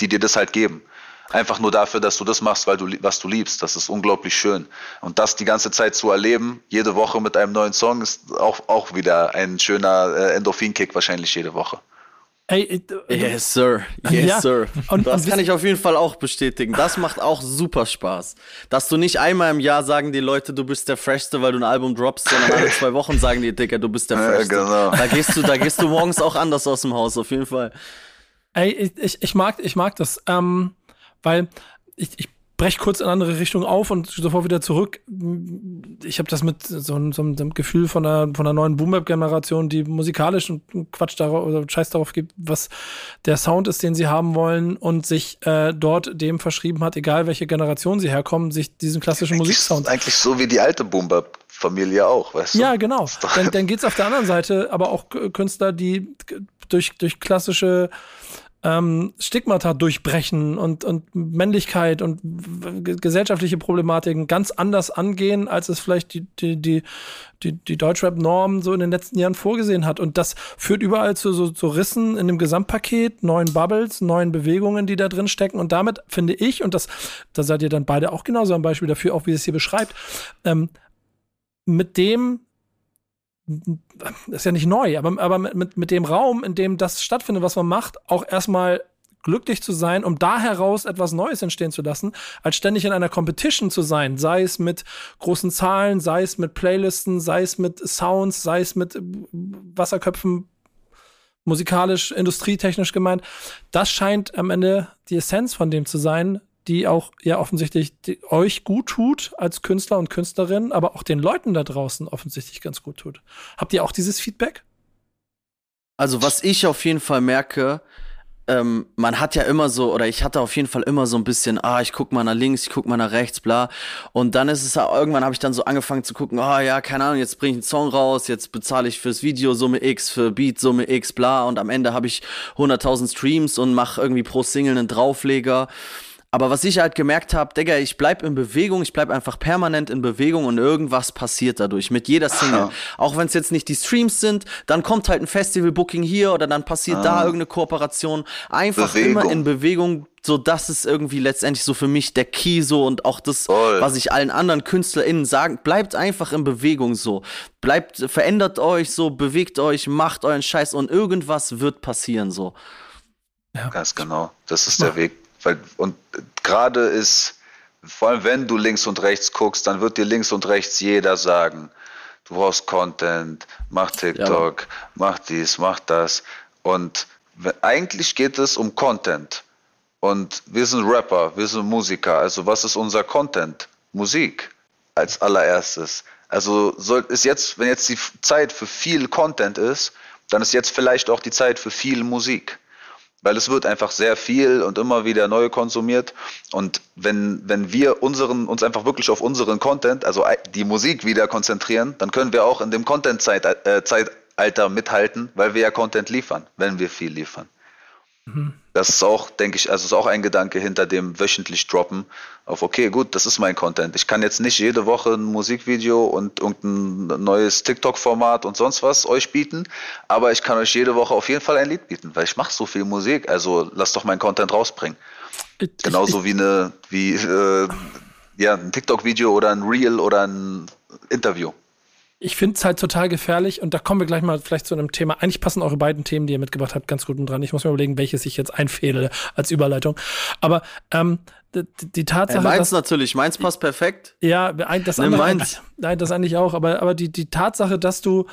die dir das halt geben. Einfach nur dafür, dass du das machst, weil du was du liebst. Das ist unglaublich schön. Und das die ganze Zeit zu erleben, jede Woche mit einem neuen Song, ist auch, auch wieder ein schöner äh, Endorphin-Kick wahrscheinlich jede Woche. Ey, äh, Yes, sir. Yes, Ja. sir. Und- das und kann ich auf jeden Fall auch bestätigen. Das macht auch super Spaß. Dass du nicht einmal im Jahr sagen die Leute, du bist der Freshste, weil du ein Album droppst, sondern alle zwei Wochen sagen die, Digga, du bist der Ja, Freshste. genau. Da gehst du, da gehst du morgens auch anders aus dem Haus, auf jeden Fall. Ey, ich, ich, ich mag, ich mag das, ähm, weil ich, ich brech kurz in eine andere Richtung auf und sofort wieder zurück. Ich habe das mit so, einem- so einem Gefühl von einer, von einer neuen Boom-Bap-Generation, die musikalisch und Quatsch darauf oder Scheiß darauf gibt, was der Sound ist, den sie haben wollen und sich äh, dort dem verschrieben hat, egal welche Generation sie herkommen, sich diesen klassischen Musiksound Eigentlich so wie die alte Boomber-Familie auch, weißt du? Ja, genau. Dann, dann geht's auf der anderen Seite aber auch Künstler, die durch, durch klassische ähm, Stigmata durchbrechen und, und Männlichkeit und gesellschaftliche Problematiken ganz anders angehen, als es vielleicht die, die, die, die, die Deutschrap-Norm so in den letzten Jahren vorgesehen hat. Und das führt überall zu so, so Rissen in dem Gesamtpaket, neuen Bubbles, neuen Bewegungen, die da drin stecken. Und damit finde ich, und das, da seid ihr dann beide auch genauso ein Beispiel dafür, auch wie es hier beschreibt, ähm, mit dem ist ja nicht neu, aber, aber mit, mit, mit dem Raum, in dem das stattfindet, was man macht, auch erstmal glücklich zu sein, um da heraus etwas Neues entstehen zu lassen, als ständig in einer Competition zu sein, sei es mit großen Zahlen, sei es mit Playlisten, sei es mit Sounds, sei es mit Wasserköpfen, musikalisch, industrietechnisch gemeint. Das scheint am Ende die Essenz von dem zu sein, die auch ja offensichtlich euch gut tut als Künstler und Künstlerin, aber auch den Leuten da draußen offensichtlich ganz gut tut. Habt ihr auch dieses Feedback? Also was ich auf jeden Fall merke, ähm, man hat ja immer so, oder ich hatte auf jeden Fall immer so ein bisschen, ah, ich guck mal nach links, ich guck mal nach rechts, bla. Und dann ist es irgendwann habe ich dann so angefangen zu gucken, ah ja, keine Ahnung, jetzt bringe ich einen Song raus, jetzt bezahle ich fürs Video Summe X, für Beat Summe X, bla. Und am Ende habe ich 100.000 Streams und mache irgendwie pro Single einen Draufleger. Aber was ich halt gemerkt habe, Digga, ich bleib in Bewegung, ich bleib einfach permanent in Bewegung und irgendwas passiert dadurch mit jeder Single. Ja. Auch wenn es jetzt nicht die Streams sind, dann kommt halt ein Festival-Booking hier oder dann passiert ah. da irgendeine Kooperation. Einfach Bewegung. immer in Bewegung, so das ist irgendwie letztendlich so für mich der Key so und auch das, Voll. was ich allen anderen KünstlerInnen sagen, bleibt einfach in Bewegung so. Bleibt, verändert euch so, bewegt euch, macht euren Scheiß und irgendwas wird passieren so. Ja. Ganz genau. Das ist der Weg weil, und gerade ist, vor allem wenn du links und rechts guckst, dann wird dir links und rechts jeder sagen, du brauchst Content, mach TikTok, ja. mach dies, mach das. Und eigentlich geht es um Content. Und wir sind Rapper, wir sind Musiker. Also was ist unser Content? Musik als allererstes. Also soll, ist jetzt, wenn jetzt die Zeit für viel Content ist, dann ist jetzt vielleicht auch die Zeit für viel Musik weil es wird einfach sehr viel und immer wieder neu konsumiert. Und wenn, wenn wir unseren, uns einfach wirklich auf unseren Content, also die Musik wieder konzentrieren, dann können wir auch in dem Content-Zeitalter mithalten, weil wir ja Content liefern, wenn wir viel liefern. Mhm. Das ist auch, denke ich, also ist auch ein Gedanke hinter dem wöchentlich droppen. Auf okay, gut, das ist mein Content. Ich kann jetzt nicht jede Woche ein Musikvideo und irgendein neues TikTok-Format und sonst was euch bieten, aber ich kann euch jede Woche auf jeden Fall ein Lied bieten, weil ich mache so viel Musik. Also lasst doch mein Content rausbringen. Ich, Genauso ich, wie eine, wie äh, ja, ein TikTok-Video oder ein Reel oder ein Interview ich finde es halt total gefährlich und da kommen wir gleich mal vielleicht zu einem Thema. Eigentlich passen eure beiden Themen, die ihr mitgebracht habt, ganz gut dran. Ich muss mir überlegen, welches ich jetzt einfädele als Überleitung. Aber ähm, die, die Tatsache. Äh, meins dass, natürlich, meins passt perfekt. Ja, das andere. Meins. <laughs> Nein, das eigentlich auch. Aber, aber die, die Tatsache, dass du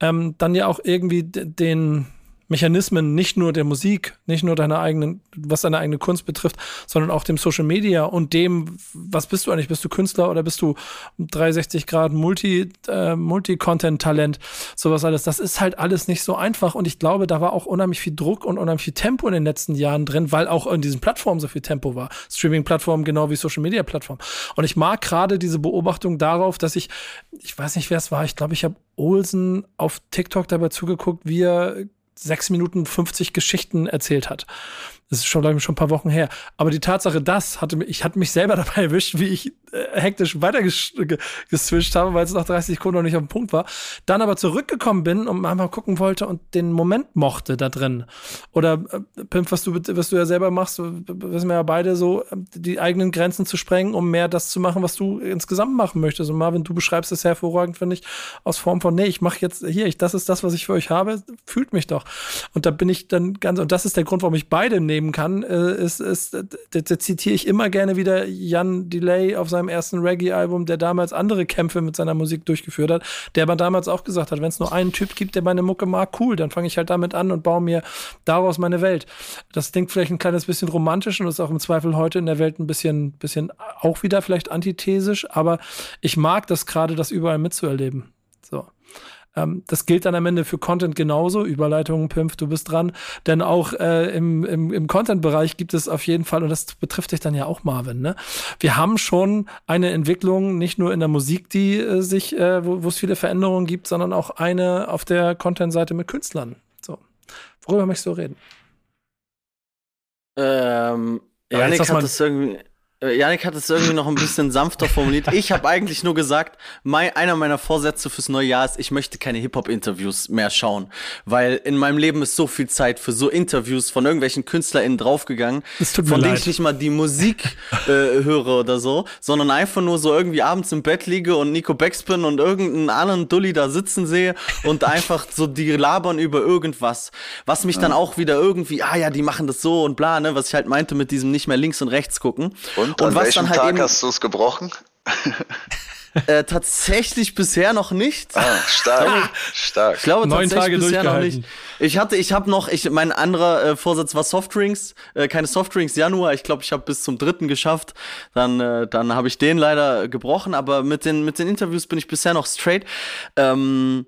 ähm, dann ja auch irgendwie den Mechanismen nicht nur der Musik, nicht nur deiner eigenen, was deine eigene Kunst betrifft, sondern auch dem Social Media und dem, was bist du eigentlich? Bist du Künstler oder bist du 360 Grad Multi, äh, Multi-Content-Talent? Sowas alles. Das ist halt alles nicht so einfach und ich glaube, da war auch unheimlich viel Druck und unheimlich viel Tempo in den letzten Jahren drin, weil auch in diesen Plattformen so viel Tempo war. Streaming-Plattformen genau wie Social Media-Plattformen. Und ich mag gerade diese Beobachtung darauf, dass ich, ich weiß nicht, wer es war, ich glaube, ich habe Olsen auf TikTok dabei zugeguckt, wie er sechs Minuten 50 Geschichten erzählt hat. Das ist schon, glaube ich, schon ein paar Wochen her. Aber die Tatsache, das hatte ich hatte mich selber <laughs> dabei erwischt, wie ich hektisch weitergeswitcht habe, weil es nach 30 Sekunden noch nicht auf dem Punkt war. Dann aber zurückgekommen bin und mal gucken wollte und den Moment mochte da drin. Oder äh, Pimp, was du, was du ja selber machst, wissen wir ja beide so, die eigenen Grenzen zu sprengen, um mehr das zu machen, was du insgesamt machen möchtest. Und Marvin, du beschreibst es hervorragend, finde ich, aus Form von, nee, ich mache jetzt hier, ich, das ist das, was ich für euch habe, fühlt mich doch. Und da bin ich dann ganz, und das ist der Grund, warum ich beide nehme nehmen kann, äh, ist, ist da, da zitiere ich immer gerne wieder Jan Delay auf seinem ersten Reggae-Album, der damals andere Kämpfe mit seiner Musik durchgeführt hat, der aber damals auch gesagt hat, wenn es nur einen Typ gibt, der meine Mucke mag, cool, dann fange ich halt damit an und baue mir daraus meine Welt. Das klingt vielleicht ein kleines bisschen romantisch und ist auch im Zweifel heute in der Welt ein bisschen, bisschen auch wieder vielleicht antithesisch, aber ich mag das gerade, das überall mitzuerleben. So. Ähm, das gilt dann am Ende für Content genauso. Überleitungen, Pimp, du bist dran. Denn auch äh, im, im, im Content-Bereich gibt es auf jeden Fall, und das betrifft dich dann ja auch, Marvin, ne? Wir haben schon eine Entwicklung, nicht nur in der Musik, die äh, sich, äh, wo es viele Veränderungen gibt, sondern auch eine auf der Content-Seite mit Künstlern. So. Worüber möchtest du reden? Ähm, ja, Janik hat das irgendwie Janik hat es irgendwie noch ein bisschen sanfter formuliert. Ich habe eigentlich nur gesagt, mein, einer meiner Vorsätze fürs neue Jahr ist, ich möchte keine Hip-Hop-Interviews mehr schauen, weil in meinem Leben ist so viel Zeit für so Interviews von irgendwelchen KünstlerInnen draufgegangen, Es tut mir von denen leid. ich nicht mal die Musik äh, höre oder so, sondern einfach nur so irgendwie abends im Bett liege und Nico Backspin und irgendeinen anderen Dulli da sitzen sehe und einfach so die labern über irgendwas, was mich dann auch wieder irgendwie, ah ja, die machen das so und bla, ne, was ich halt meinte mit diesem nicht mehr links und rechts gucken. Und, an was welchem dann halt Tag eben hast du es gebrochen? <laughs> äh, tatsächlich bisher noch nicht. Ah, stark, stark. Ich glaube Neun tatsächlich Tage bisher noch nicht. Ich hatte, ich habe noch, ich, mein anderer äh, Vorsatz war Softdrinks, äh, keine Softdrinks Januar. Ich glaube, ich habe bis zum dritten geschafft. Dann, äh, dann habe ich den leider gebrochen, aber mit den, mit den Interviews bin ich bisher noch straight. Ähm,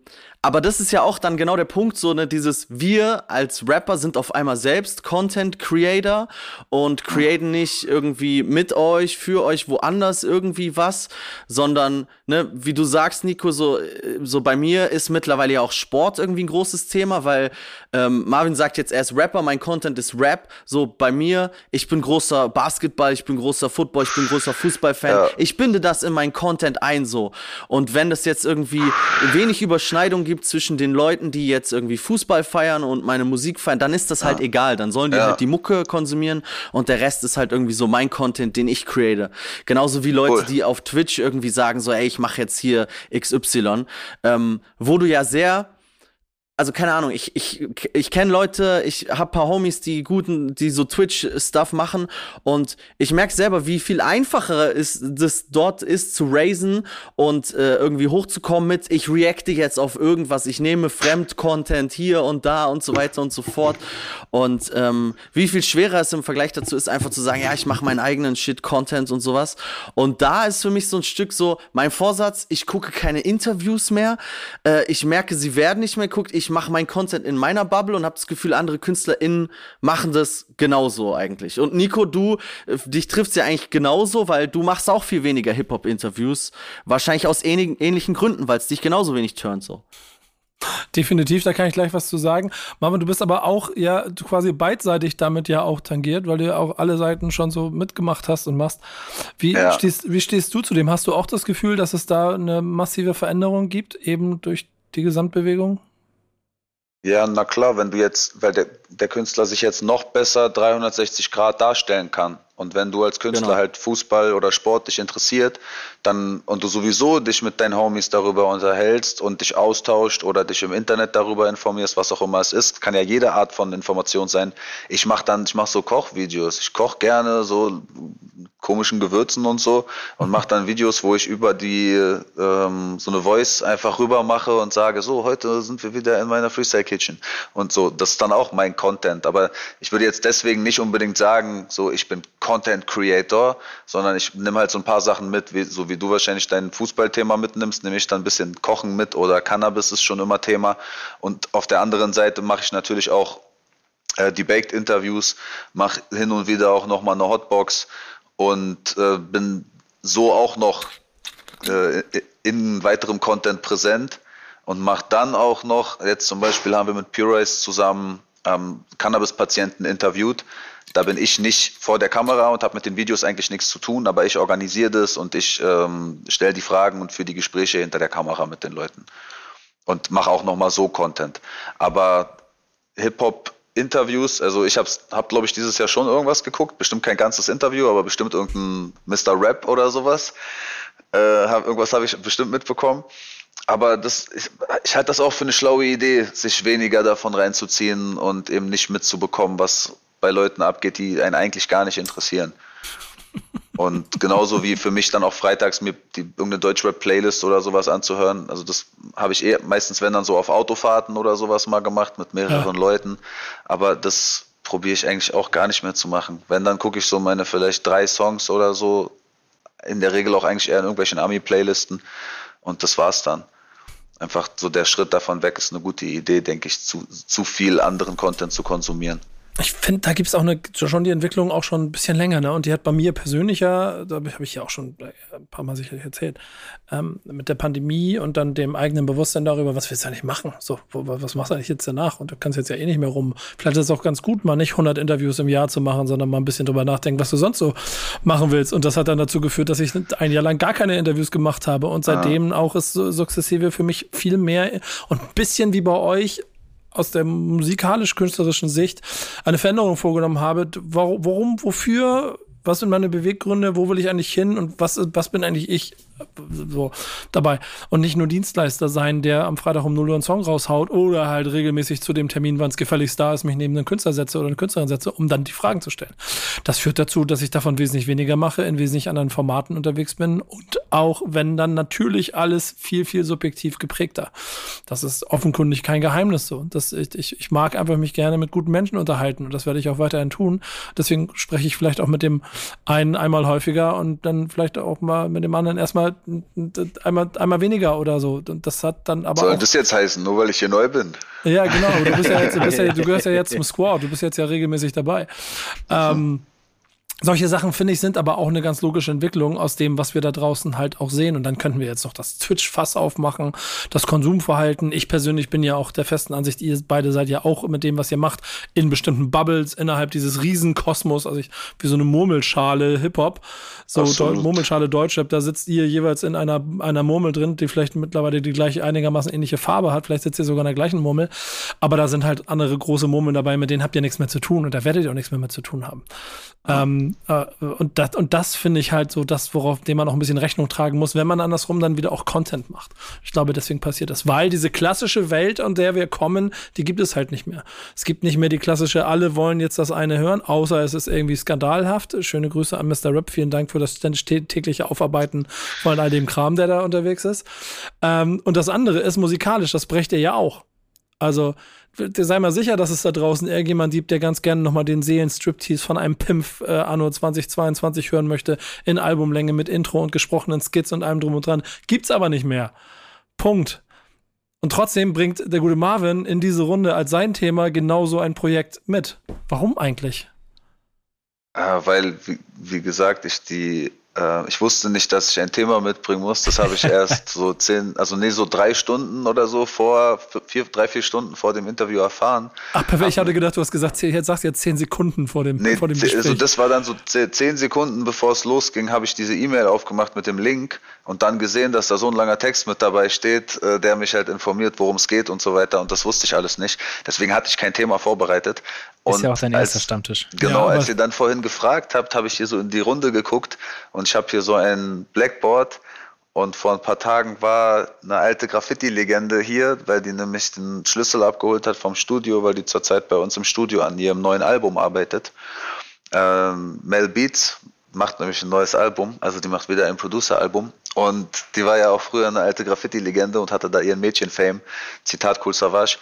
aber das ist ja auch dann genau der Punkt, so ne, dieses wir als Rapper sind auf einmal selbst Content Creator und createn nicht irgendwie mit euch, für euch woanders irgendwie was, sondern ne, wie du sagst, Nico, so äh, so bei mir ist mittlerweile ja auch Sport irgendwie ein großes Thema, weil ähm, Marvin sagt jetzt, er ist Rapper, mein Content ist Rap. So bei mir, ich bin großer Basketball, ich bin großer Football, ich bin großer Fußballfan. Ja. Ich binde das in meinen Content ein so. Und wenn das jetzt irgendwie wenig Überschneidung gibt zwischen den Leuten, die jetzt irgendwie Fußball feiern und meine Musik feiern, dann ist das halt egal. Dann sollen die Ja. halt die Mucke konsumieren und der Rest ist halt irgendwie so mein Content, den ich create. Genauso wie Leute, Cool. die auf Twitch irgendwie sagen so, ey, ich mache jetzt hier XY, ähm, wo du ja sehr also keine Ahnung, ich, ich, ich kenne Leute, ich habe paar Homies, die guten, die so Twitch-Stuff machen und ich merke selber, wie viel einfacher ist das dort ist zu raisen und äh, irgendwie hochzukommen mit, ich reacte jetzt auf irgendwas, ich nehme Fremd-Content hier und da und so weiter und so fort. Und ähm, wie viel schwerer es im Vergleich dazu ist, einfach zu sagen, ja, ich mache meinen eigenen Shit-Content und sowas. Und da ist für mich so ein Stück so, mein Vorsatz, ich gucke keine Interviews mehr, äh, ich merke, sie werden nicht mehr geguckt, ich mache meinen Content in meiner Bubble und habe das Gefühl, andere KünstlerInnen machen das genauso eigentlich. Und Nico, du, äh, dich trifft's ja eigentlich genauso, weil du machst auch viel weniger Hip-Hop-Interviews. Wahrscheinlich aus ähnlichen, ähnlichen Gründen, weil es dich genauso wenig turnt so. Definitiv, da kann ich gleich was zu sagen. Marvin, du bist aber auch ja quasi beidseitig damit ja auch tangiert, weil du ja auch alle Seiten schon so mitgemacht hast und machst. Wie, Ja. stehst, wie stehst du zu dem? Hast du auch das Gefühl, dass es da eine massive Veränderung gibt, eben durch die Gesamtbewegung? Ja, na klar, wenn du jetzt, weil der, der Künstler sich jetzt noch besser 360 Grad darstellen kann. Und wenn du als Künstler Genau. halt Fußball oder Sport dich interessiert, dann und du sowieso dich mit deinen Homies darüber unterhältst und dich austauscht oder dich im Internet darüber informierst, was auch immer es ist, kann ja jede Art von Information sein. Ich mache dann, ich mache so Kochvideos. Ich koche gerne so komischen Gewürzen und so und mache dann Videos, wo ich über die ähm, so eine Voice einfach rüber mache und sage, so heute sind wir wieder in meiner Freestyle Kitchen und so. Das ist dann auch mein Content. Aber ich würde jetzt deswegen nicht unbedingt sagen, so ich bin Content Creator, sondern ich nehme halt so ein paar Sachen mit, wie, so wie du wahrscheinlich dein Fußballthema mitnimmst, nehme ich dann ein bisschen Kochen mit oder Cannabis ist schon immer Thema. Und auf der anderen Seite mache ich natürlich auch äh, Debaked-Interviews, mache hin und wieder auch nochmal eine Hotbox und äh, bin so auch noch äh, in weiterem Content präsent und mache dann auch noch, jetzt zum Beispiel haben wir mit Purice zusammen ähm, Cannabis-Patienten interviewt. Da bin ich nicht vor der Kamera und habe mit den Videos eigentlich nichts zu tun, aber ich organisiere das und ich ähm, stelle die Fragen und führe die Gespräche hinter der Kamera mit den Leuten und mache auch nochmal so Content. Aber Hip-Hop-Interviews, also ich habe, hab, glaube ich, dieses Jahr schon irgendwas geguckt, bestimmt kein ganzes Interview, aber bestimmt irgendein Mr. Rap oder sowas. Äh, hab, irgendwas habe ich bestimmt mitbekommen. Aber das, ich, ich halte das auch für eine schlaue Idee, sich weniger davon reinzuziehen und eben nicht mitzubekommen, was bei Leuten abgeht, die einen eigentlich gar nicht interessieren. <laughs> Und genauso wie für mich dann auch freitags mir die irgendeine Deutschrap-Playlist oder sowas anzuhören. Also das habe ich eher meistens, wenn dann so auf Autofahrten oder sowas mal gemacht mit mehreren Leuten. Aber das probiere ich eigentlich auch gar nicht mehr zu machen. Wenn, dann gucke ich so meine vielleicht drei Songs oder so. In der Regel auch eigentlich eher in irgendwelchen Ami-Playlisten. Und das war's dann. Einfach so der Schritt davon weg ist eine gute Idee, denke ich, zu, zu viel anderen Content zu konsumieren. Ich finde, da gibt es auch eine, schon die Entwicklung auch schon ein bisschen länger, ne? Und die hat bei mir persönlich ja, da habe ich ja auch schon ein paar Mal sicherlich erzählt, ähm, mit der Pandemie und dann dem eigenen Bewusstsein darüber, was willst du eigentlich machen? So, was machst du eigentlich jetzt danach? Und du kannst jetzt ja eh nicht mehr rum. Vielleicht ist es auch ganz gut, mal nicht 100 Interviews im Jahr zu machen, sondern mal ein bisschen drüber nachdenken, was du sonst so machen willst. Und das hat dann dazu geführt, dass ich ein Jahr lang gar keine Interviews gemacht habe und seitdem ah. auch ist sukzessive für mich viel mehr und ein bisschen wie bei euch aus der musikalisch-künstlerischen Sicht eine Veränderung vorgenommen habe. Warum, wofür, was sind meine Beweggründe, wo will ich eigentlich hin? Und was, was bin eigentlich ich so dabei. Und nicht nur Dienstleister sein, der am Freitag um 0 Uhr einen Song raushaut oder halt regelmäßig zu dem Termin, wann es gefälligst da ist, mich neben einen Künstler setze oder eine Künstlerin setze, um dann die Fragen zu stellen. Das führt dazu, dass ich davon wesentlich weniger mache, in wesentlich anderen Formaten unterwegs bin und auch wenn dann natürlich alles viel, viel subjektiv geprägter. Das ist offenkundig kein Geheimnis so. Das, ich, ich, mag einfach mich gerne mit guten Menschen unterhalten und das werde ich auch weiterhin tun. Deswegen spreche ich vielleicht auch mit dem einen einmal häufiger und dann vielleicht auch mal mit dem anderen erstmal einmal, einmal weniger oder so. Und das hat dann aber. Soll das jetzt heißen, nur weil ich hier neu bin? Ja, genau. Du, bist ja jetzt, du, bist ja, du gehörst ja jetzt zum <laughs> Squad. Du bist jetzt ja regelmäßig dabei. Ähm, solche Sachen, finde ich, sind aber auch eine ganz logische Entwicklung aus dem, was wir da draußen halt auch sehen. Und dann könnten wir jetzt noch das Twitch-Fass aufmachen, das Konsumverhalten. Ich persönlich bin ja auch der festen Ansicht, ihr beide seid ja auch mit dem, was ihr macht, in bestimmten Bubbles innerhalb dieses Riesenkosmos, also ich, wie so eine Murmelschale Hip-Hop, so Deu Murmelschale Deutschrap, da sitzt ihr jeweils in einer, einer Murmel drin, die vielleicht mittlerweile die gleiche, einigermaßen ähnliche Farbe hat. Vielleicht sitzt ihr sogar in der gleichen Murmel. Aber da sind halt andere große Murmeln dabei, mit denen habt ihr nichts mehr zu tun und da werdet ihr auch nichts mehr mit zu tun haben. Ähm, äh, und das, und das finde ich halt so das, worauf dem man auch ein bisschen Rechnung tragen muss, wenn man andersrum dann wieder auch Content macht. Ich glaube, deswegen passiert das. Weil diese klassische Welt, an der wir kommen, die gibt es halt nicht mehr. Es gibt nicht mehr die klassische, alle wollen jetzt das eine hören, außer es ist irgendwie skandalhaft. Schöne Grüße an Mr. Rap. Vielen Dank für das tägliche Aufarbeiten von all dem Kram, der da unterwegs ist. Ähm, und das andere ist musikalisch, das brecht ihr ja auch. Also, sei mal sicher, dass es da draußen irgendjemand gibt, der ganz gerne nochmal den Seelenstriptease von einem Pimpf äh, Anno 2022 hören möchte, in Albumlänge mit Intro und gesprochenen Skits und allem drum und dran. Gibt's aber nicht mehr. Punkt. Und trotzdem bringt der gute Marvin in diese Runde als sein Thema genauso ein Projekt mit. Warum eigentlich? Äh, weil, wie gesagt, ich die äh, ich wusste nicht, dass ich ein Thema mitbringen muss. Das habe ich <laughs> erst so zehn, also nee, so drei Stunden oder so vor, vier, drei, vier Stunden vor dem Interview erfahren. Ach, perfekt. Ich hatte gedacht, du hast gesagt, jetzt sagst du jetzt zehn Sekunden vor dem, nee, vor dem Gespräch. Also das war dann so zehn Sekunden, bevor es losging, habe ich diese E-Mail aufgemacht mit dem Link und dann gesehen, dass da so ein langer Text mit dabei steht, äh, der mich halt informiert, worum es geht und so weiter. Und das wusste ich alles nicht. Deswegen hatte ich kein Thema vorbereitet. Und ist ja auch dein als, erster Stammtisch. Genau, ja, als ihr dann vorhin gefragt habt, habe ich hier so in die Runde geguckt und ich habe hier so ein Blackboard und vor ein paar Tagen war eine alte Graffiti-Legende hier, weil die nämlich den Schlüssel abgeholt hat vom Studio, weil die zurzeit bei uns im Studio an ihrem neuen Album arbeitet. Ähm, Mel Beats macht nämlich ein neues Album, also die macht wieder ein Producer-Album und die war ja auch früher eine alte Graffiti-Legende und hatte da ihren Mädchen-Fame, Zitat Cool Savage.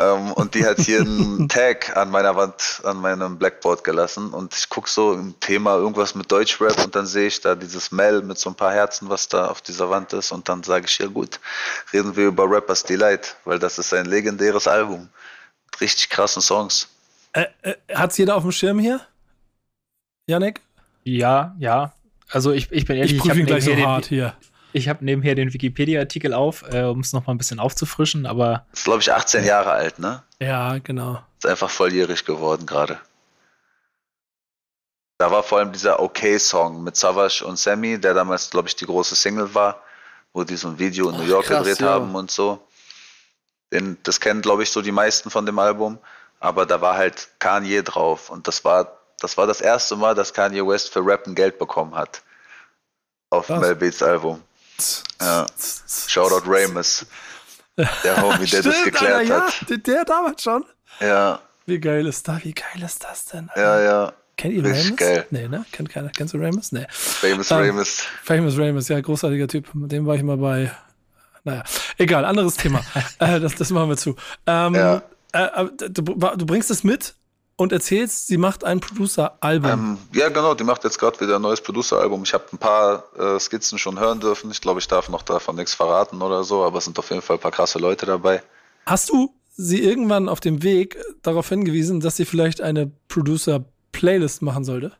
Ähm, und die hat hier einen <laughs> Tag an meiner Wand, an meinem Blackboard gelassen. Und ich gucke so im Thema irgendwas mit Deutschrap und dann sehe ich da dieses Mel mit so ein paar Herzen, was da auf dieser Wand ist. Und dann sage ich, ja gut, reden wir über Rappers Delight, weil das ist ein legendäres Album. Mit richtig krassen Songs. Äh, äh, hat's jeder auf dem Schirm hier? Janik? Ja, ja. Also ich, ich bin ehrlich, ich prüfe ihn gleich so hart hier. Ich habe nebenher den Wikipedia-Artikel auf, äh, um es nochmal ein bisschen aufzufrischen, aber. Ist, glaube ich, 18 Jahre alt, ne? Ja, genau. Ist einfach volljährig geworden gerade. Da war vor allem dieser Okay-Song mit Savage und Sammy, der damals, glaube ich, die große Single war, wo die so ein Video in New York krass, gedreht ja. haben und so. Den, das kennen, glaube ich, so die meisten von dem Album. Aber da war halt Kanye drauf. Und das war, das war das erste Mal, dass Kanye West für Rappen Geld bekommen hat. Auf Mel Beats Album. Ja. Shoutout Ramus. Der Homie, der <laughs> das geklärt Alter, ja, hat. Der, der damals schon? Ja. Wie geil ist das? Wie geil ist das denn? Ja, ja. Kennt ihr Ramus? Geil. Nee, ne? Kennt keiner. Kennst du Ramus? Nee. Famous um, Ramus. Famous Ramus, ja, großartiger Typ. Mit dem war ich mal bei. Naja, egal, anderes Thema. <laughs> äh, das, das machen wir zu. Ähm, ja. äh, du, du bringst es mit und erzählst, sie macht ein Producer-Album. Ähm, ja, genau, die macht jetzt gerade wieder ein neues Producer-Album. Ich habe ein paar äh, Skizzen schon hören dürfen. Ich glaube, ich darf noch davon nichts verraten oder so, aber es sind auf jeden Fall ein paar krasse Leute dabei. Hast du sie irgendwann auf dem Weg darauf hingewiesen, dass sie vielleicht eine Producer-Playlist machen sollte?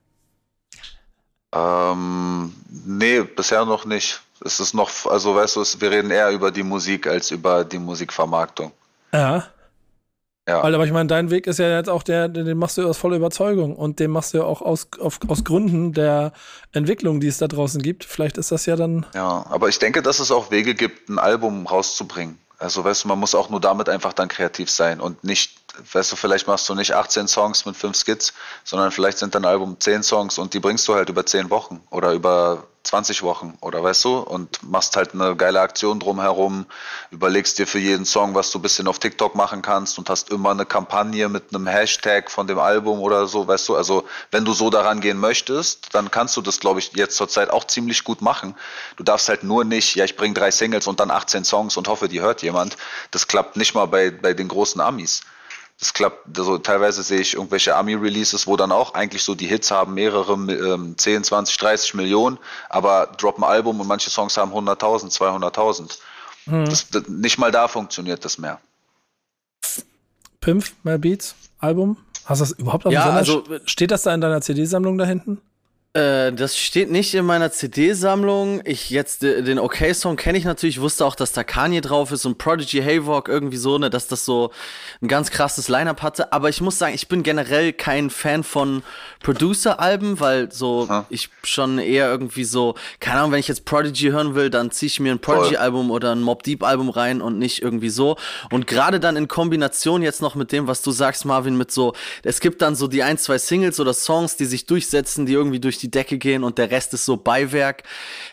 Ähm, nee, bisher noch nicht. Es ist noch, also weißt du, wir reden eher über die Musik als über die Musikvermarktung. Ja. Ja. Weil, aber ich meine, dein Weg ist ja jetzt auch der, den machst du aus voller Überzeugung und den machst du ja auch aus, auf, aus Gründen der Entwicklung, die es da draußen gibt. Vielleicht ist das ja dann. Ja, aber ich denke, dass es auch Wege gibt, ein Album rauszubringen. Also weißt du, man muss auch nur damit einfach dann kreativ sein und nicht, weißt du, vielleicht machst du nicht 18 Songs mit 5 Skits, sondern vielleicht sind dein Album 10 Songs und die bringst du halt über 10 Wochen oder über 20 Wochen oder weißt du und machst halt eine geile Aktion drumherum, überlegst dir für jeden Song, was du ein bisschen auf TikTok machen kannst und hast immer eine Kampagne mit einem Hashtag von dem Album oder so, weißt du, also wenn du so daran gehen möchtest, dann kannst du das, glaube ich, jetzt zurzeit auch ziemlich gut machen. Du darfst halt nur nicht, ja, ich bringe drei Singles und dann 18 Songs und hoffe, die hört jemand. Das klappt nicht mal bei, bei den großen Amis. Das klappt, also teilweise sehe ich irgendwelche Ami-Releases, wo dann auch eigentlich so die Hits haben mehrere ähm, 10, 20, 30 Millionen, aber droppen Album und manche Songs haben 100.000, 200.000. Mhm. Das, das, nicht mal da funktioniert das mehr. Pimp, My Beats, Album? Hast du das überhaupt auf ja, dem also, Steht das da in deiner CD-Sammlung da hinten? Äh, das steht nicht in meiner CD-Sammlung. Ich jetzt den OK-Song kenne ich natürlich, wusste auch, dass da Kanye drauf ist und Prodigy Haywalk irgendwie so, ne, dass das so ein ganz krasses Line-up hatte. Aber ich muss sagen, ich bin generell kein Fan von Producer-Alben, weil so Aha. ich schon eher irgendwie so, keine Ahnung, wenn ich jetzt Prodigy hören will, dann ziehe ich mir ein Prodigy-Album oder ein Mob Deep-Album rein und nicht irgendwie so. Und gerade dann in Kombination jetzt noch mit dem, was du sagst, Marvin, mit so, es gibt dann so die ein, zwei Singles oder Songs, die sich durchsetzen, die irgendwie durch die Decke gehen und der Rest ist so Beiwerk.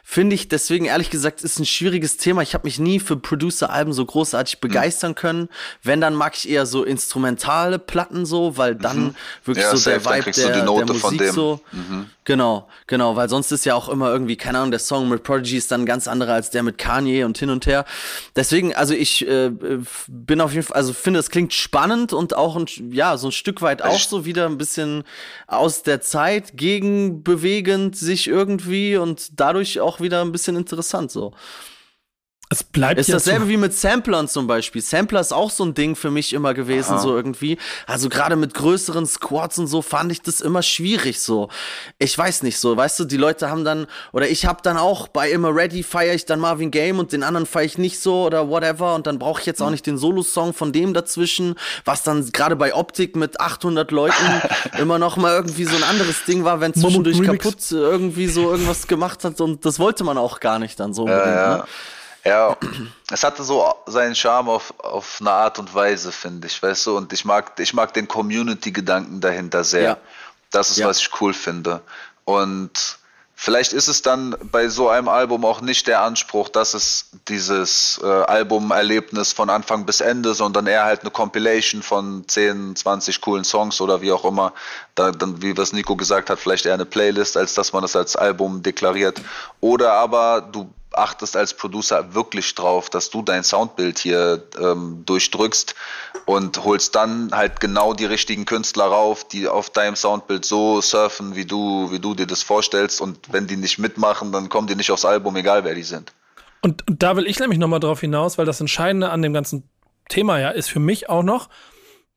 Finde ich deswegen ehrlich gesagt ist ein schwieriges Thema. Ich habe mich nie für Producer-Alben so großartig begeistern mhm. können. Wenn, dann mag ich eher so instrumentale Platten so, weil dann mhm. wirklich ja, so safe, der Vibe der, der Musik so. Mhm. Genau, genau, weil sonst ist ja auch immer irgendwie, keine Ahnung, der Song mit Prodigy ist dann ganz anderer als der mit Kanye und hin und her. Deswegen, also ich äh, bin auf jeden Fall, also finde, es klingt spannend und auch ein, ja, so ein Stück weit auch so wieder ein bisschen aus der Zeit gegenbewegend sich irgendwie und dadurch auch wieder ein bisschen interessant so. Es bleibt ist dasselbe wie mit Samplern zum Beispiel. Sampler ist auch so ein Ding für mich immer gewesen, Aha. so irgendwie. Also gerade mit größeren Squads und so fand ich das immer schwierig so. Ich weiß nicht so, weißt du, die Leute haben dann, oder ich hab dann auch bei Immer Ready feiere ich dann Marvin Game und den anderen feiere ich nicht so oder whatever und dann brauche ich jetzt auch hm. nicht den Solo-Song von dem dazwischen, was dann gerade bei Optik mit 800 Leuten <laughs> immer noch mal irgendwie so ein anderes Ding war, wenn zwischendurch kaputt irgendwie so irgendwas gemacht hat und das wollte man auch gar nicht dann so. Ja, ja. Ne? Ja, es hatte so seinen Charme auf, auf eine Art und Weise, finde ich, weißt du, und ich mag, ich mag den Community-Gedanken dahinter sehr. Ja. Das ist, ja. was ich cool finde. Und vielleicht ist es dann bei so einem Album auch nicht der Anspruch, dass es dieses äh, Albumerlebnis von Anfang bis Ende, sondern eher halt eine Compilation von 10, 20 coolen Songs oder wie auch immer. Da, dann, wie was Nico gesagt hat, vielleicht eher eine Playlist, als dass man das als Album deklariert. Oder aber du achtest als Producer wirklich drauf, dass du dein Soundbild hier ähm, durchdrückst und holst dann halt genau die richtigen Künstler rauf, die auf deinem Soundbild so surfen, wie du, wie du dir das vorstellst. Und wenn die nicht mitmachen, dann kommen die nicht aufs Album, egal wer die sind. Und, und da will ich nämlich nochmal drauf hinaus, weil das Entscheidende an dem ganzen Thema ja ist für mich auch noch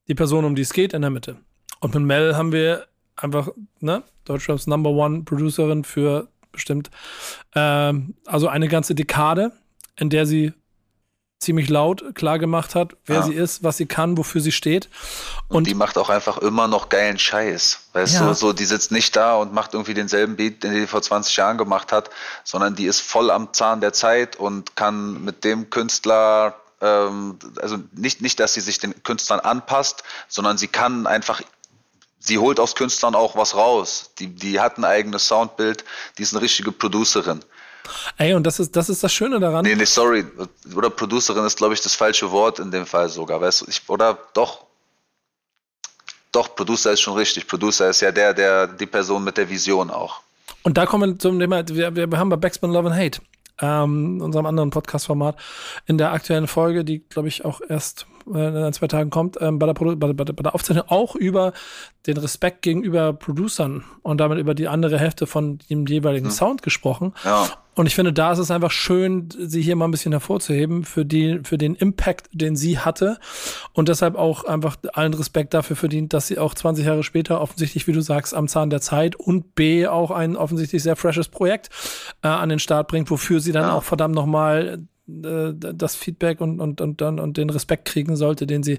die Person, um die es geht, in der Mitte. Und mit Mel haben wir einfach, ne, Deutschlands Number One Producerin für bestimmt. Ähm, also eine ganze Dekade, in der sie ziemlich laut klar gemacht hat, wer ja. sie ist, was sie kann, wofür sie steht. Und, und, die macht auch einfach immer noch geilen Scheiß. Weißt ja. du, so, die sitzt nicht da und macht irgendwie denselben Beat, den die vor 20 Jahren gemacht hat, sondern die ist voll am Zahn der Zeit und kann mit dem Künstler, ähm, also nicht, nicht, dass sie sich den Künstlern anpasst, sondern sie kann einfach sie holt aus Künstlern auch was raus. Die, die hat ein eigenes Soundbild, die ist eine richtige Producerin. Ey, und das ist, das ist das Schöne daran. Nee, nee, sorry. Oder Producerin ist, glaube ich, das falsche Wort in dem Fall sogar. Weißt du, ich, oder doch. Doch, Producer ist schon richtig. Producer ist ja der, der, die Person mit der Vision auch. Und da kommen wir zum Thema, wir, wir haben bei Backspin Love and Hate, ähm, unserem anderen Podcast-Format, in der aktuellen Folge, die, glaube ich, auch erst äh, in zwei Tagen kommt, ähm, bei, der Produ bei, bei, bei der Aufzeichnung auch über den Respekt gegenüber Producern und damit über die andere Hälfte von dem jeweiligen Mhm. Sound gesprochen. Ja. Und ich finde, da ist es einfach schön, sie hier mal ein bisschen hervorzuheben für, die, für den Impact, den sie hatte. Und deshalb auch einfach allen Respekt dafür verdient, dass sie auch 20 Jahre später offensichtlich, wie du sagst, am Zahn der Zeit und B auch ein offensichtlich sehr freshes Projekt äh, an den Start bringt, wofür sie dann Ja. auch verdammt nochmal äh, das Feedback und, und, und, und, und den Respekt kriegen sollte, den sie,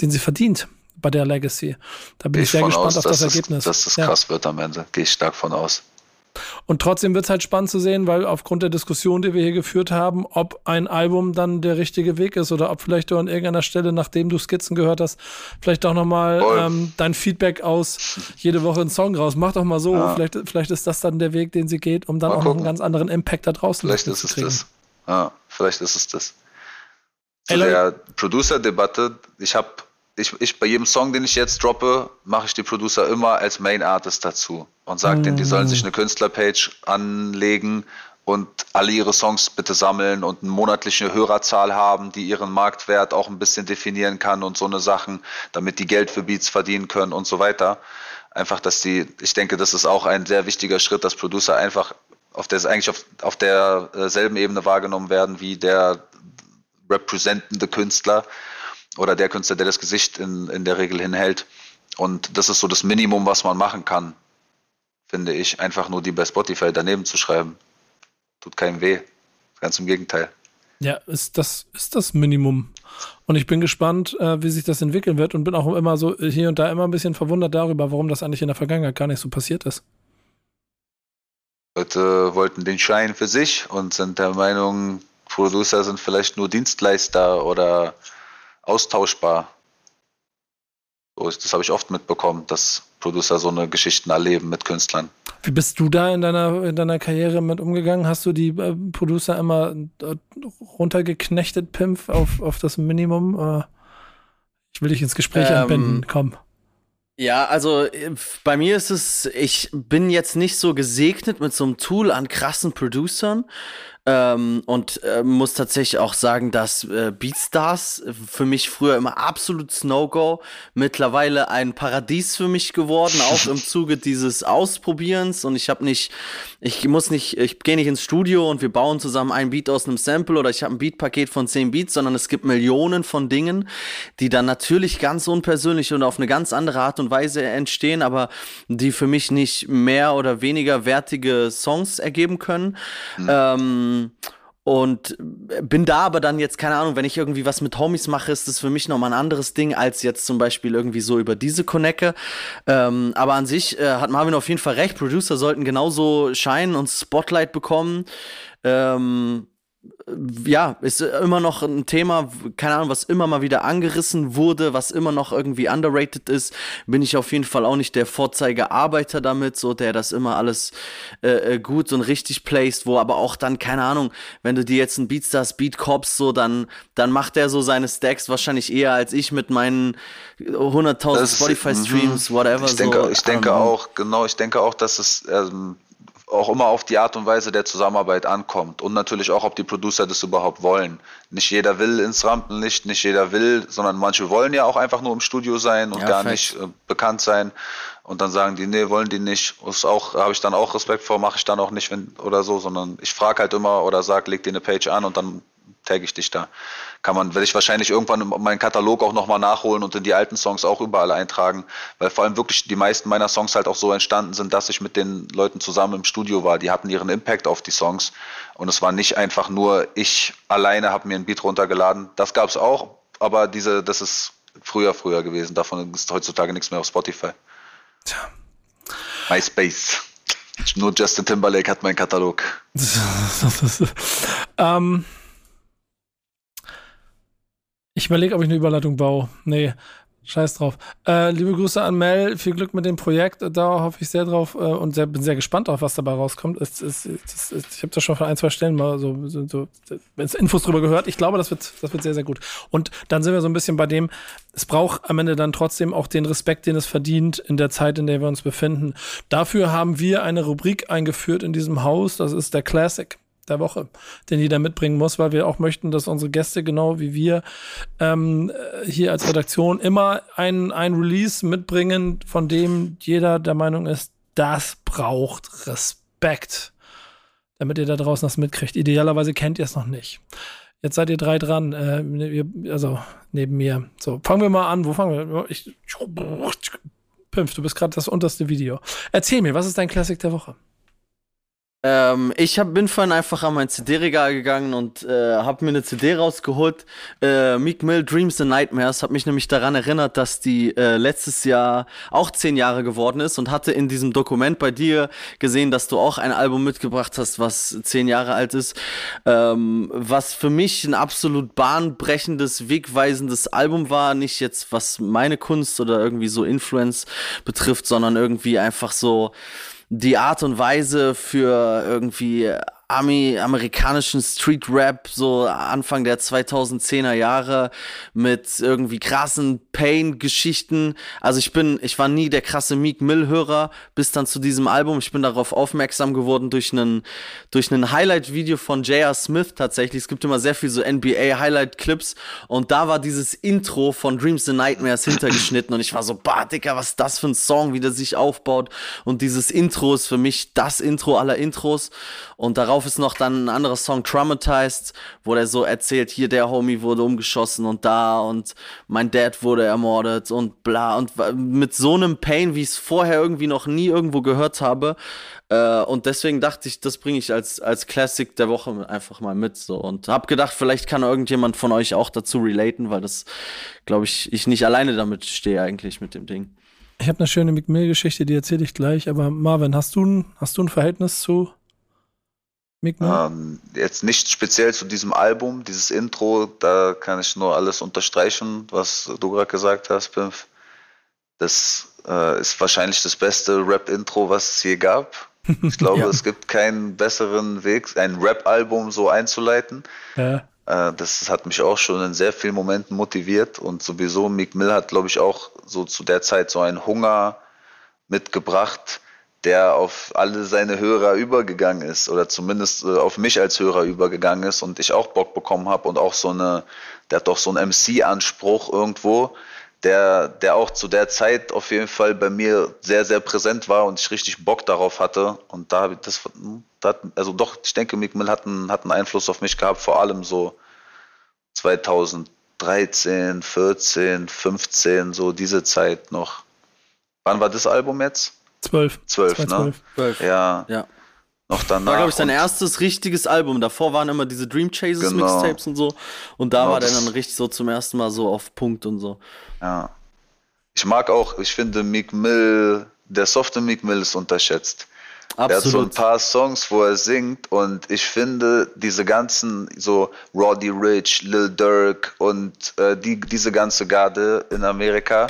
den sie verdient bei der Legacy. Da bin Gehe ich sehr gespannt aus, auf das es, Ergebnis. dass das Ja. krass wird am Ende. Gehe ich stark von aus. Und trotzdem wird es halt spannend zu sehen, weil aufgrund der Diskussion, die wir hier geführt haben, ob ein Album dann der richtige Weg ist oder ob vielleicht du an irgendeiner Stelle, nachdem du Skizzen gehört hast, vielleicht auch nochmal ähm, dein Feedback aus jede Woche einen Song raus. Mach doch mal so. Ja. Vielleicht, vielleicht ist das dann der Weg, den sie geht, um dann Mal auch noch einen gucken. ganz anderen Impact da draußen Vielleicht ist zu es kriegen. das. Ja, vielleicht ist es das. Zu Ey, Leute- der Producer-Debatte, ich habe, ich, ich bei jedem Song, den ich jetzt droppe, mache ich die Producer immer als Main Artist dazu und sage denen, die sollen sich eine Künstlerpage anlegen und alle ihre Songs bitte sammeln und eine monatliche Hörerzahl haben, die ihren Marktwert auch ein bisschen definieren kann und so eine Sachen, damit die Geld für Beats verdienen können und so weiter. Einfach, dass die, ich denke, das ist auch ein sehr wichtiger Schritt, dass Producer einfach auf der eigentlich auf, auf derselben Ebene wahrgenommen werden wie der representende Künstler oder der Künstler, der das Gesicht in, in der Regel hinhält. Und das ist so das Minimum, was man machen kann, finde ich. Einfach nur die bei Spotify daneben zu schreiben. Tut keinem weh. Ganz im Gegenteil. Ja, ist das, ist das Minimum. Und ich bin gespannt, äh, wie sich das entwickeln wird und bin auch immer so hier und da immer ein bisschen verwundert darüber, warum das eigentlich in der Vergangenheit gar nicht so passiert ist. Leute wollten den Schein für sich und sind der Meinung, Producer sind vielleicht nur Dienstleister oder austauschbar. So, das habe ich oft mitbekommen, dass Producer so eine Geschichten erleben mit Künstlern. Wie bist du da in deiner, in deiner Karriere mit umgegangen? Hast du die äh, Producer immer äh, runtergeknechtet, Pimp, auf, auf das Minimum? Äh, ich will dich ins Gespräch Ähm, entbinden, komm. Ja, also äh, bei mir ist es, ich bin jetzt nicht so gesegnet mit so einem Tool an krassen Producern. Ähm, und äh, muss tatsächlich auch sagen, dass äh, Beatstars für mich früher immer absolutes No-Go, mittlerweile ein Paradies für mich geworden, auch im <laughs> Zuge dieses Ausprobierens. Und ich habe nicht, ich muss nicht, ich gehe nicht ins Studio und wir bauen zusammen ein Beat aus einem Sample oder ich habe ein Beatpaket von 10 Beats, sondern es gibt Millionen von Dingen, die dann natürlich ganz unpersönlich und auf eine ganz andere Art und Weise entstehen, aber die für mich nicht mehr oder weniger wertige Songs ergeben können. Ähm, und bin da aber dann jetzt, keine Ahnung, wenn ich irgendwie was mit Homies mache, ist das für mich nochmal ein anderes Ding, als jetzt zum Beispiel irgendwie so über diese Connecke. Ähm, aber an sich äh, hat Marvin auf jeden Fall recht. Producer sollten genauso scheinen und Spotlight bekommen. Ähm, ja, ist immer noch ein Thema, keine Ahnung, was immer mal wieder angerissen wurde, was immer noch irgendwie underrated ist, bin ich auf jeden Fall auch nicht der Vorzeigearbeiter damit, so der das immer alles äh, äh, gut und richtig placed, wo aber auch dann, keine Ahnung, wenn du dir jetzt einen Beatstars Beat copst, so, dann, dann macht er so seine Stacks wahrscheinlich eher als ich mit meinen 100.000 Das ist- Spotify-Streams, whatever. Ich denke, so. ich denke Ähm, auch, genau, ich denke auch, dass es ähm, auch immer auf die Art und Weise der Zusammenarbeit ankommt und natürlich auch, ob die Producer das überhaupt wollen. Nicht jeder will ins Rampenlicht, nicht jeder will, sondern manche wollen ja auch einfach nur im Studio sein und Ja, gar facts. nicht äh, bekannt sein. Und dann sagen die, nee, wollen die nicht. Ist auch, habe ich dann auch Respekt vor, mache ich dann auch nicht, wenn oder so, sondern ich frage halt immer oder sag, leg dir eine Page an und dann tag ich dich da. Kann man, werde ich wahrscheinlich irgendwann in meinen Katalog auch nochmal nachholen und in die alten Songs auch überall eintragen, weil vor allem wirklich die meisten meiner Songs halt auch so entstanden sind, dass ich mit den Leuten zusammen im Studio war. Die hatten ihren Impact auf die Songs und es war nicht einfach nur ich alleine habe mir ein Beat runtergeladen. Das gab es auch, aber diese, das ist früher, früher gewesen. Davon ist heutzutage nichts mehr auf Spotify. Tja. MySpace. Nur Justin Timberlake hat meinen Katalog. <laughs> ähm, ich überlege, ob ich eine Überleitung baue. Nee, scheiß drauf. Äh, liebe Grüße an Mel, viel Glück mit dem Projekt. Da hoffe ich sehr drauf äh, und sehr, bin sehr gespannt drauf, was dabei rauskommt. Es, es, es, ich habe da schon von ein, zwei Stellen mal so, so, so Infos drüber gehört. Ich glaube, das wird, das wird sehr, sehr gut. Und dann sind wir so ein bisschen bei dem, es braucht am Ende dann trotzdem auch den Respekt, den es verdient in der Zeit, in der wir uns befinden. Dafür haben wir eine Rubrik eingeführt in diesem Haus. Das ist der Classic. Der Woche, den jeder mitbringen muss, weil wir auch möchten, dass unsere Gäste genau wie wir ähm, hier als Redaktion immer ein, ein Release mitbringen, von dem jeder der Meinung ist, das braucht Respekt, damit ihr da draußen das mitkriegt. Idealerweise kennt ihr es noch nicht. Jetzt seid ihr drei dran, äh, also neben mir. So, fangen wir mal an. Wo fangen wir? Ich, Pimpf, du bist gerade das unterste Video. Erzähl mir, was ist dein Classic der Woche? Ähm, ich hab, bin vorhin einfach an mein CD-Regal gegangen und äh, habe mir eine CD rausgeholt. Äh, Meek Mill Dreams and Nightmares hat mich nämlich daran erinnert, dass die äh, letztes Jahr auch zehn Jahre geworden ist und hatte in diesem Dokument bei dir gesehen, dass du auch ein Album mitgebracht hast, was zehn Jahre alt ist. Ähm, was für mich ein absolut bahnbrechendes, wegweisendes Album war. Nicht jetzt, was meine Kunst oder irgendwie so Influence betrifft, sondern irgendwie einfach so die Art und Weise für irgendwie Ami amerikanischen Street Rap so Anfang der 2010er Jahre mit irgendwie krassen Pain Geschichten. Also ich bin ich war nie der krasse Meek Mill Hörer bis dann zu diesem Album. Ich bin darauf aufmerksam geworden durch einen durch einen Highlight Video von J.R. Smith tatsächlich. Es gibt immer sehr viel so NBA Highlight Clips und da war dieses Intro von Dreams and Nightmares hintergeschnitten und ich war so, bah, Dicker, was ist das für ein Song, wie der sich aufbaut und dieses Intro ist für mich das Intro aller Intros und darauf ist noch dann ein anderer Song, Traumatized, wo der so erzählt, hier der Homie wurde umgeschossen und da und mein Dad wurde ermordet und bla. Und mit so einem Pain, wie ich es vorher irgendwie noch nie irgendwo gehört habe. Äh, und deswegen dachte ich, das bringe ich als, als Classic der Woche einfach mal mit. So. Und hab gedacht, vielleicht kann irgendjemand von euch auch dazu relaten, weil das, glaube ich, ich nicht alleine damit stehe eigentlich mit dem Ding. Ich habe eine schöne McMill-Geschichte, die erzähle ich gleich. Aber Marvin, hast du hast du ein Verhältnis zu ähm, jetzt nicht speziell zu diesem Album, dieses Intro, da kann ich nur alles unterstreichen, was du gerade gesagt hast, Pimpf. Das äh, ist wahrscheinlich das beste Rap-Intro, was es je gab. <laughs> Ich glaube, ja. es gibt keinen besseren Weg, ein Rap-Album so einzuleiten. Ja. Äh, das hat mich auch schon in sehr vielen Momenten motiviert und sowieso Meek Mill hat, glaube ich, auch so zu der Zeit so einen Hunger mitgebracht, der auf alle seine Hörer übergegangen ist oder zumindest äh, auf mich als Hörer übergegangen ist und ich auch Bock bekommen habe und auch so eine, der hat doch so einen MC-Anspruch irgendwo, der, der auch zu der Zeit auf jeden Fall bei mir sehr, sehr präsent war und ich richtig Bock darauf hatte. Und da habe ich das, das, also doch, ich denke, Mick Mill hat einen, hat einen Einfluss auf mich gehabt, vor allem so 2013, 14, 15, so diese Zeit noch. Wann war das Album jetzt? Zwölf. Zwölf, ne? Zwölf. Ja. ja. Noch danach. War, glaube ich, sein erstes richtiges Album. Davor waren immer diese Dream Chases genau. Mixtapes und so. Und da genau, war der dann richtig so zum ersten Mal so auf Punkt und so. Ja. Ich mag auch, ich finde Meek Mill, der softe Meek Mill ist unterschätzt. Absolut. Er hat so ein paar Songs, wo er singt und ich finde diese ganzen, so Roddy Rich, Lil Durk und äh, die, diese ganze Garde in Amerika,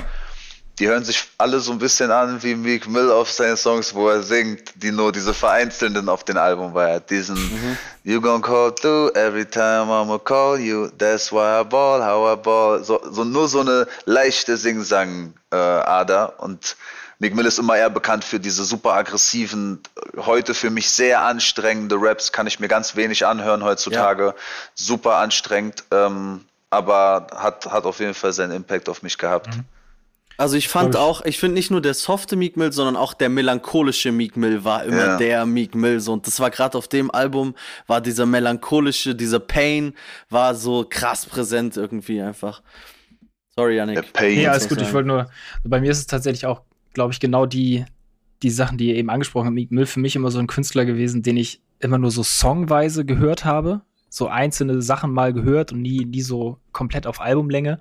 die hören sich alle so ein bisschen an wie Meek Mill auf seinen Songs, wo er singt, die nur diese vereinzelten auf dem Album war. Er diesen mhm. You gonna call through every time I'ma call you, that's why I ball, how I ball. So, so nur so eine leichte Sing-Sang-Ader und Meek Mill ist immer eher bekannt für diese super aggressiven, heute für mich sehr anstrengende Raps, kann ich mir ganz wenig anhören heutzutage. Ja. Super anstrengend, ähm, aber hat, hat auf jeden Fall seinen Impact auf mich gehabt. Mhm. Also ich fand auch, ich finde nicht nur der softe Meek Mill, sondern auch der melancholische Meek Mill war immer ja. der Meek Mill. So. Und das war gerade auf dem Album, war dieser melancholische, dieser Pain, war so krass präsent irgendwie einfach. Sorry, Janik. Der Pain. Ja, alles gut. Ich wollte nur, bei mir ist es tatsächlich auch, glaube ich, genau die, die Sachen, die ihr eben angesprochen habt. Meek Mill für mich immer so ein Künstler gewesen, den ich immer nur so songweise gehört habe so einzelne Sachen mal gehört und nie, nie so komplett auf Albumlänge.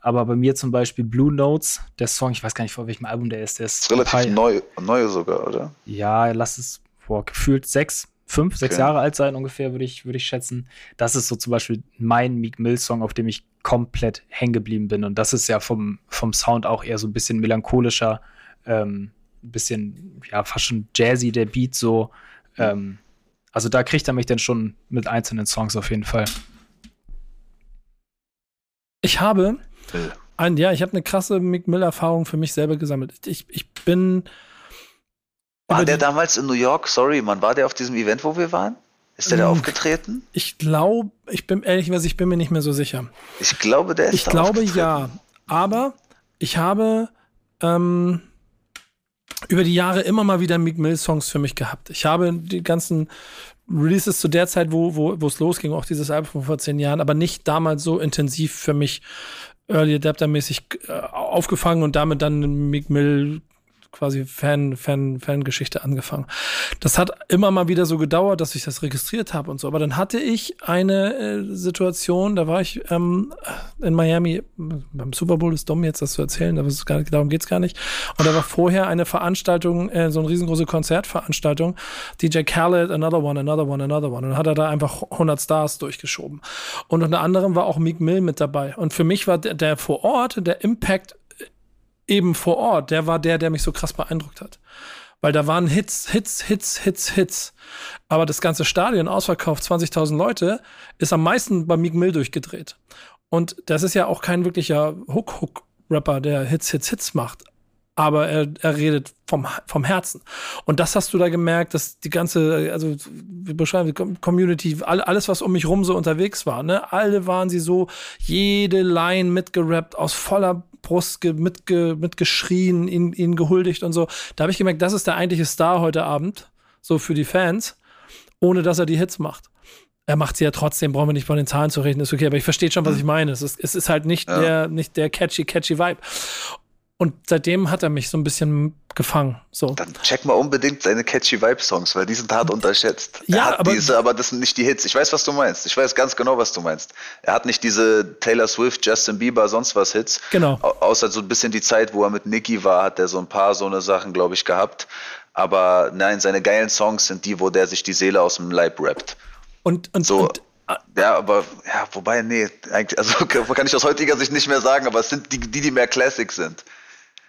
Aber bei mir zum Beispiel Blue Notes, der Song, ich weiß gar nicht, vor welchem Album der ist. Der ist, relativ Teil, neu, neu sogar, oder? Ja, lass es vor gefühlt sechs, fünf, sechs okay. Jahre alt sein ungefähr, würde ich, würde ich schätzen. Das ist so zum Beispiel mein Meek Mill-Song, auf dem ich komplett hängen geblieben bin. Und das ist ja vom, vom Sound auch eher so ein bisschen melancholischer, ähm, ein bisschen, ja, fast schon jazzy, der Beat so. Ähm, also da kriegt er mich dann schon mit einzelnen Songs auf jeden Fall. Ich habe ein, ja, ich habe eine krasse Mick Mill-Erfahrung für mich selber gesammelt. Ich, ich bin. War der damals in New York? Sorry, man, war der auf diesem Event, wo wir waren? Ist der da Ähm, aufgetreten? Ich glaube, ich bin ehrlich gesagt, ich bin mir nicht mehr so sicher. Ich glaube, der ist Ich da glaube aufgetreten. ja. Aber ich habe ähm, über die Jahre immer mal wieder Meek Mill Songs für mich gehabt. Ich habe die ganzen Releases zu der Zeit, wo, wo, wo es losging, auch dieses Album von vor zehn Jahren, aber nicht damals so intensiv für mich Early Adapter mäßig äh, aufgefangen und damit dann Meek Mill quasi Fan, Fan, Fangeschichte angefangen. Das hat immer mal wieder so gedauert, dass ich das registriert habe und so. Aber dann hatte ich eine äh, Situation, da war ich ähm, in Miami, beim Super Bowl ist dumm jetzt das zu erzählen, aber gar darum geht's gar nicht. Und da war vorher eine Veranstaltung, äh, so eine riesengroße Konzertveranstaltung, DJ Khaled, Another One, Another One, Another One. Und dann hat er da einfach 100 Stars durchgeschoben. Und unter anderem war auch Meek Mill mit dabei. Und für mich war der, der vor Ort, der Impact eben vor Ort, der war der, der mich so krass beeindruckt hat. Weil da waren Hits, Hits, Hits, Hits, Hits. Aber das ganze Stadion, ausverkauft, 20.000 Leute, ist am meisten bei Meek Mill durchgedreht. Und das ist ja auch kein wirklicher Hook-Hook-Rapper, der Hits, Hits, Hits macht. Aber er, er redet vom, vom Herzen. Und das hast du da gemerkt, dass die ganze, also wir beschreiben die Com- Community, all- alles, was um mich rum so unterwegs war, ne, alle waren sie so, jede Line mitgerappt, aus voller Brust ge, mitge, mitgeschrien, ihn, ihn gehuldigt und so. Da habe ich gemerkt, das ist der eigentliche Star heute Abend, so für die Fans, ohne dass er die Hits macht. Er macht sie ja trotzdem, brauchen wir nicht bei den Zahlen zu reden, ist okay, aber ich verstehe schon, was ich meine. Es ist, es ist halt nicht, Ja. der, nicht der catchy, catchy Vibe. Und seitdem hat er mich so ein bisschen gefangen. So. Dann check mal unbedingt seine catchy Vibe-Songs, weil die sind hart unterschätzt. Ja, er hat aber- diese, aber das sind nicht die Hits. Ich weiß, was du meinst. Ich weiß ganz genau, was du meinst. Er hat nicht diese Taylor Swift, Justin Bieber, sonst was Hits. Genau. Au- Außer so ein bisschen die Zeit, wo er mit Nicki war, hat er so ein paar so eine Sachen, glaube ich, gehabt. Aber nein, seine geilen Songs sind die, wo der sich die Seele aus dem Leib rappt. Und, und, So. und Ja, aber, ja, wobei, nee, eigentlich, also <laughs> kann ich aus heutiger Sicht nicht mehr sagen, aber es sind die, die, die mehr Classic sind.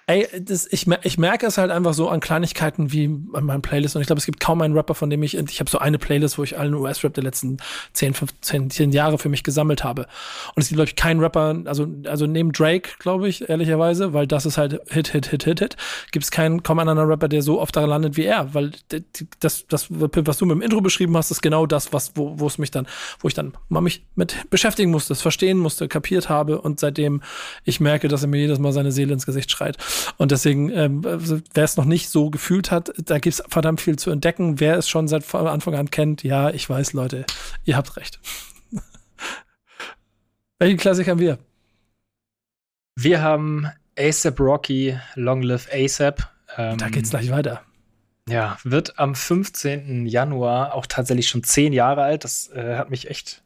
Ey, das, ich, ich merke es halt einfach so an Kleinigkeiten wie an meinen Playlists. Und ich glaube, es gibt kaum einen Rapper, von dem ich, ich habe so eine Playlist, wo ich allen US-Rap der letzten 10, 15, 10 Jahre für mich gesammelt habe. Und es gibt, glaube ich, keinen Rapper, also, also neben Drake, glaube ich, ehrlicherweise, weil das ist halt Hit, Hit, Hit, Hit, Hit, gibt es keinen, kaum einen anderen Rapper, der so oft daran landet wie er. Weil das, das, was du mit dem Intro beschrieben hast, ist genau das, was, wo, wo es mich dann, wo ich dann mal mich mit beschäftigen musste, es verstehen musste, kapiert habe und seitdem ich merke, dass er mir jedes Mal seine Seele ins Gesicht schreit. Und deswegen, ähm, also, wer es noch nicht so gefühlt hat, da gibt es verdammt viel zu entdecken. Wer es schon seit Anfang an kennt, ja, ich weiß, Leute, ihr habt recht. <laughs> Welchen Klassik haben wir? Wir haben ASAP Rocky, Long Live ASAP. Ähm, Da geht's gleich weiter. Ja, wird am 15. Januar auch tatsächlich schon zehn Jahre alt. Das äh, hat mich echt,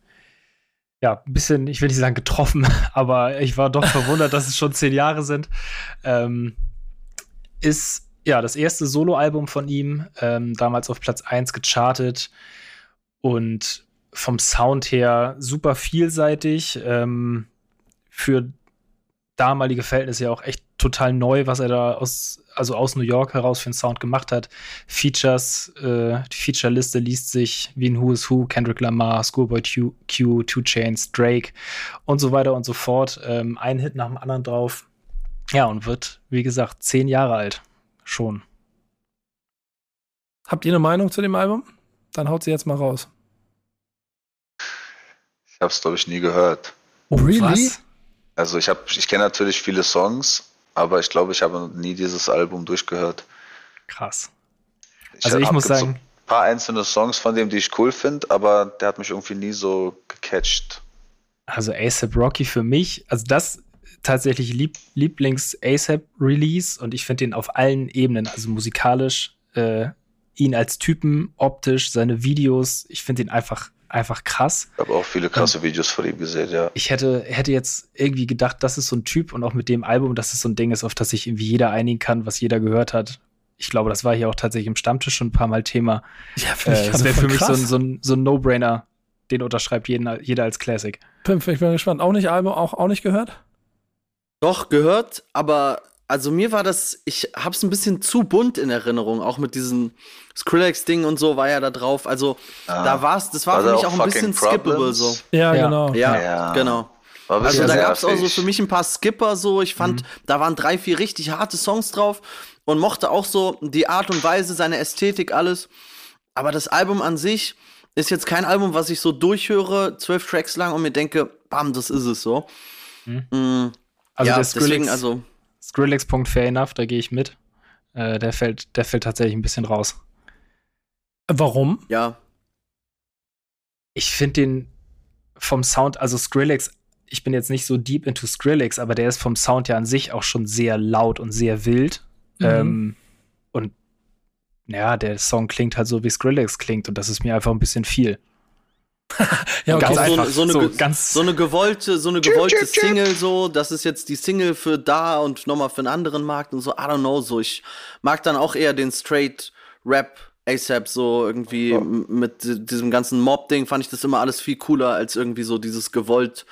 ja, ein bisschen, ich will nicht sagen getroffen, <laughs> aber ich war doch verwundert, dass es schon zehn Jahre sind. Ähm, ist ja das erste Soloalbum von ihm, ähm, damals auf Platz 1 gechartet und vom Sound her super vielseitig. Ähm, für damalige Verhältnisse ja auch echt total neu, was er da aus, also aus New York heraus für einen Sound gemacht hat. Features, äh, die Feature-Liste liest sich wie ein Who is Who, Kendrick Lamar, Schoolboy Q, Q Two Chains, Drake und so weiter und so fort. Ähm, ein Hit nach dem anderen drauf. Ja, und wird, wie gesagt, zehn Jahre alt. Schon. Habt ihr eine Meinung zu dem Album? Dann haut sie jetzt mal raus. Ich habe es, glaube ich, nie gehört. Oh, Was? Also ich habe, ich kenne natürlich viele Songs, aber ich glaube, ich habe nie dieses Album durchgehört. Krass. Also ich muss sagen- so ein paar einzelne Songs von dem, die ich cool finde, aber der hat mich irgendwie nie so gecatcht. Also ASAP Rocky für mich, also das tatsächlich Lieb Lieblings-ASAP-Release und ich finde ihn auf allen Ebenen, also musikalisch, äh, ihn als Typen, optisch, seine Videos, ich finde ihn einfach, einfach krass. Ich habe auch viele krasse Videos von ihm gesehen, ja. Ich hätte, hätte jetzt irgendwie gedacht, das ist so ein Typ und auch mit dem Album, dass es so ein Ding ist, auf das sich irgendwie jeder einigen kann, was jeder gehört hat. Ich glaube, das war hier auch tatsächlich im Stammtisch schon ein paar Mal Thema. Ja, finde Äh, ich das gerade wäre für mich so ein, krass. so ein, so ein No-Brainer, den unterschreibt jeden, jeder als Classic. Pimp, ich bin gespannt. Auch nicht Album, auch, auch nicht gehört? Doch, gehört, aber also mir war das, ich hab's ein bisschen zu bunt in Erinnerung, auch mit diesem Skrillex-Ding und so war ja da drauf. Also Ah. da war's, das war War für mich auch auch ein bisschen skippable so. Ja, Ja. genau. Ja, Ja. genau. Also da gab's auch so für mich ein paar Skipper so. Ich fand, da waren drei, vier richtig harte Songs drauf und mochte auch so die Art und Weise, seine Ästhetik, alles. Aber das Album an sich, ist jetzt kein Album, was ich so durchhöre, zwölf Tracks lang und mir denke, bam, das ist es so. Mhm. Mm, Also ja, der deswegen, Skrillex, also, Skrillex-Punkt fair enough, da gehe ich mit. Äh, der, fällt, der fällt tatsächlich ein bisschen raus. Warum? ja. Ich finde den vom Sound, also Skrillex, ich bin jetzt nicht so deep into Skrillex, aber der ist vom Sound ja an sich auch schon sehr laut und sehr wild. Mhm. Ähm, und ja, der Song klingt halt so, wie Skrillex klingt und das ist mir einfach ein bisschen viel. <laughs> Ja, Ganz so, einfach. so, eine, So, ganz- so eine gewollte, so eine gewollte Single, so, das ist jetzt die Single für da und nochmal für einen anderen Markt und so, I don't know, so, ich mag dann auch eher den straight Rap ASAP, so irgendwie m- mit di- diesem ganzen Mob-Ding fand ich das immer alles viel cooler als irgendwie so dieses gewollt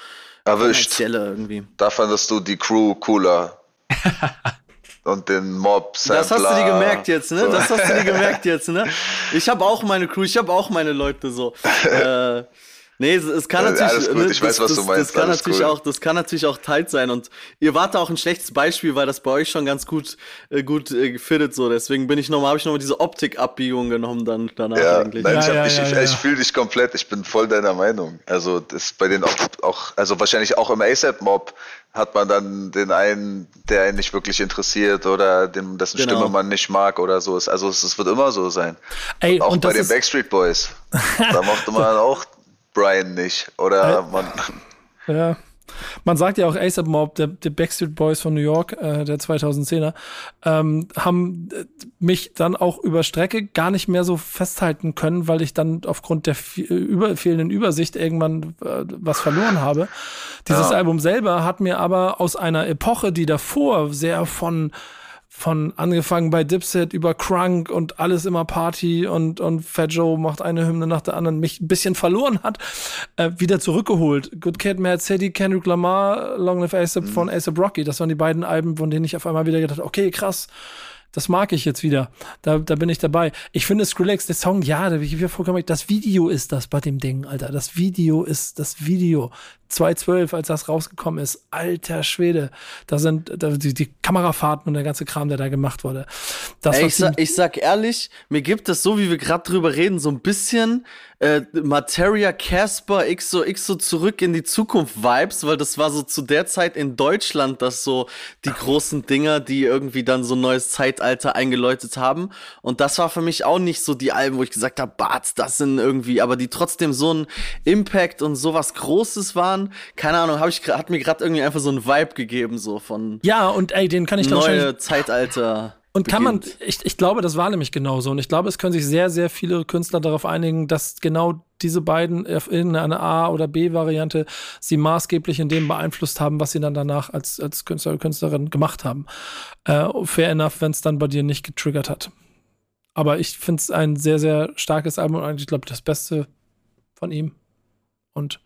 Erwischt. irgendwie. Da fandest du die Crew cooler. <laughs> Und den Mob Das hast du dir gemerkt jetzt, ne? Das hast du dir gemerkt jetzt, ne? <laughs> Ich habe auch meine Crew, ich habe auch meine Leute so. äh, <laughs> nee, es, es kann Ja, natürlich, alles gut, ne, ich weiß, was das, du meinst, Das kann alles natürlich cool. auch, das kann natürlich auch tight sein und ihr wart da auch ein schlechtes Beispiel, weil das bei euch schon ganz gut, äh, gut äh, gefittet so. Deswegen bin ich nochmal, habe ich nochmal diese Optikabbiegung genommen dann danach Ja, eigentlich. nein, ich, Ja, ich, ja, ich, ja. ich fühle dich komplett, ich bin voll deiner Meinung. Also das bei den auch, auch also wahrscheinlich auch im ASAP-Mob hat man dann den einen, der einen nicht wirklich interessiert oder den, dessen Genau. Stimme man nicht mag oder so. Es- Also es, es wird immer so sein. Ey, auch und bei den ist, Backstreet Boys. Da mochte man <laughs> auch Brian nicht. Oder man. <laughs> Ja. Man sagt ja auch ASAP Mob, der, der Backstreet Boys von New York, äh, der 2010er, ähm, haben äh, mich dann auch über Strecke gar nicht mehr so festhalten können, weil ich dann aufgrund der fe- über, fehlenden Übersicht irgendwann äh, was verloren habe. Dieses Ja. Album selber hat mir aber aus einer Epoche, die davor sehr von von angefangen bei Dipset über Crunk und alles immer Party und, und Fat Joe macht eine Hymne nach der anderen, mich ein bisschen verloren hat, äh, wieder zurückgeholt. Good Kid, Mad City, Kendrick Lamar, Long Live ASAP von ASAP Rocky. Das waren die beiden Alben, von denen ich auf einmal wieder gedacht habe, okay, krass, das mag ich jetzt wieder. Da, da bin ich dabei. Ich finde Skrillex, der Song, ja, da bin ich wieder vollkommen. Das Video ist das bei dem Ding, Alter. Das Video ist das Video. 2012, als das rausgekommen ist. Alter Schwede. Da sind da, die, die Kamerafahrten und der ganze Kram, der da gemacht wurde. Das Ey, ich, ziemlich- ich sag ehrlich, mir gibt es so, wie wir gerade drüber reden, so ein bisschen äh, Materia Casper X so X so zurück in die Zukunft Vibes, weil das war so zu der Zeit in Deutschland, das so die großen Dinger, die irgendwie dann so ein neues Zeitalter eingeläutet haben. Und das war für mich auch nicht so die Alben, wo ich gesagt habe, Bart, das sind irgendwie, aber die trotzdem so ein Impact und sowas Großes waren. Keine Ahnung, hab ich, hat mir gerade irgendwie einfach so ein Vibe gegeben, so von ja, und ey, den kann ich dann neue Zeitalter. Und kann man, beginnt. ich, ich glaube, das war nämlich genauso. Und ich glaube, es können sich sehr, sehr viele Künstler darauf einigen, dass genau diese beiden in einer A- oder B-Variante sie maßgeblich in dem beeinflusst haben, was sie dann danach als, als Künstler oder Künstlerin gemacht haben. Äh, fair enough, wenn es dann bei dir nicht getriggert hat. Aber ich finde es ein sehr, sehr starkes Album und eigentlich, glaube ich, das Beste von ihm. Und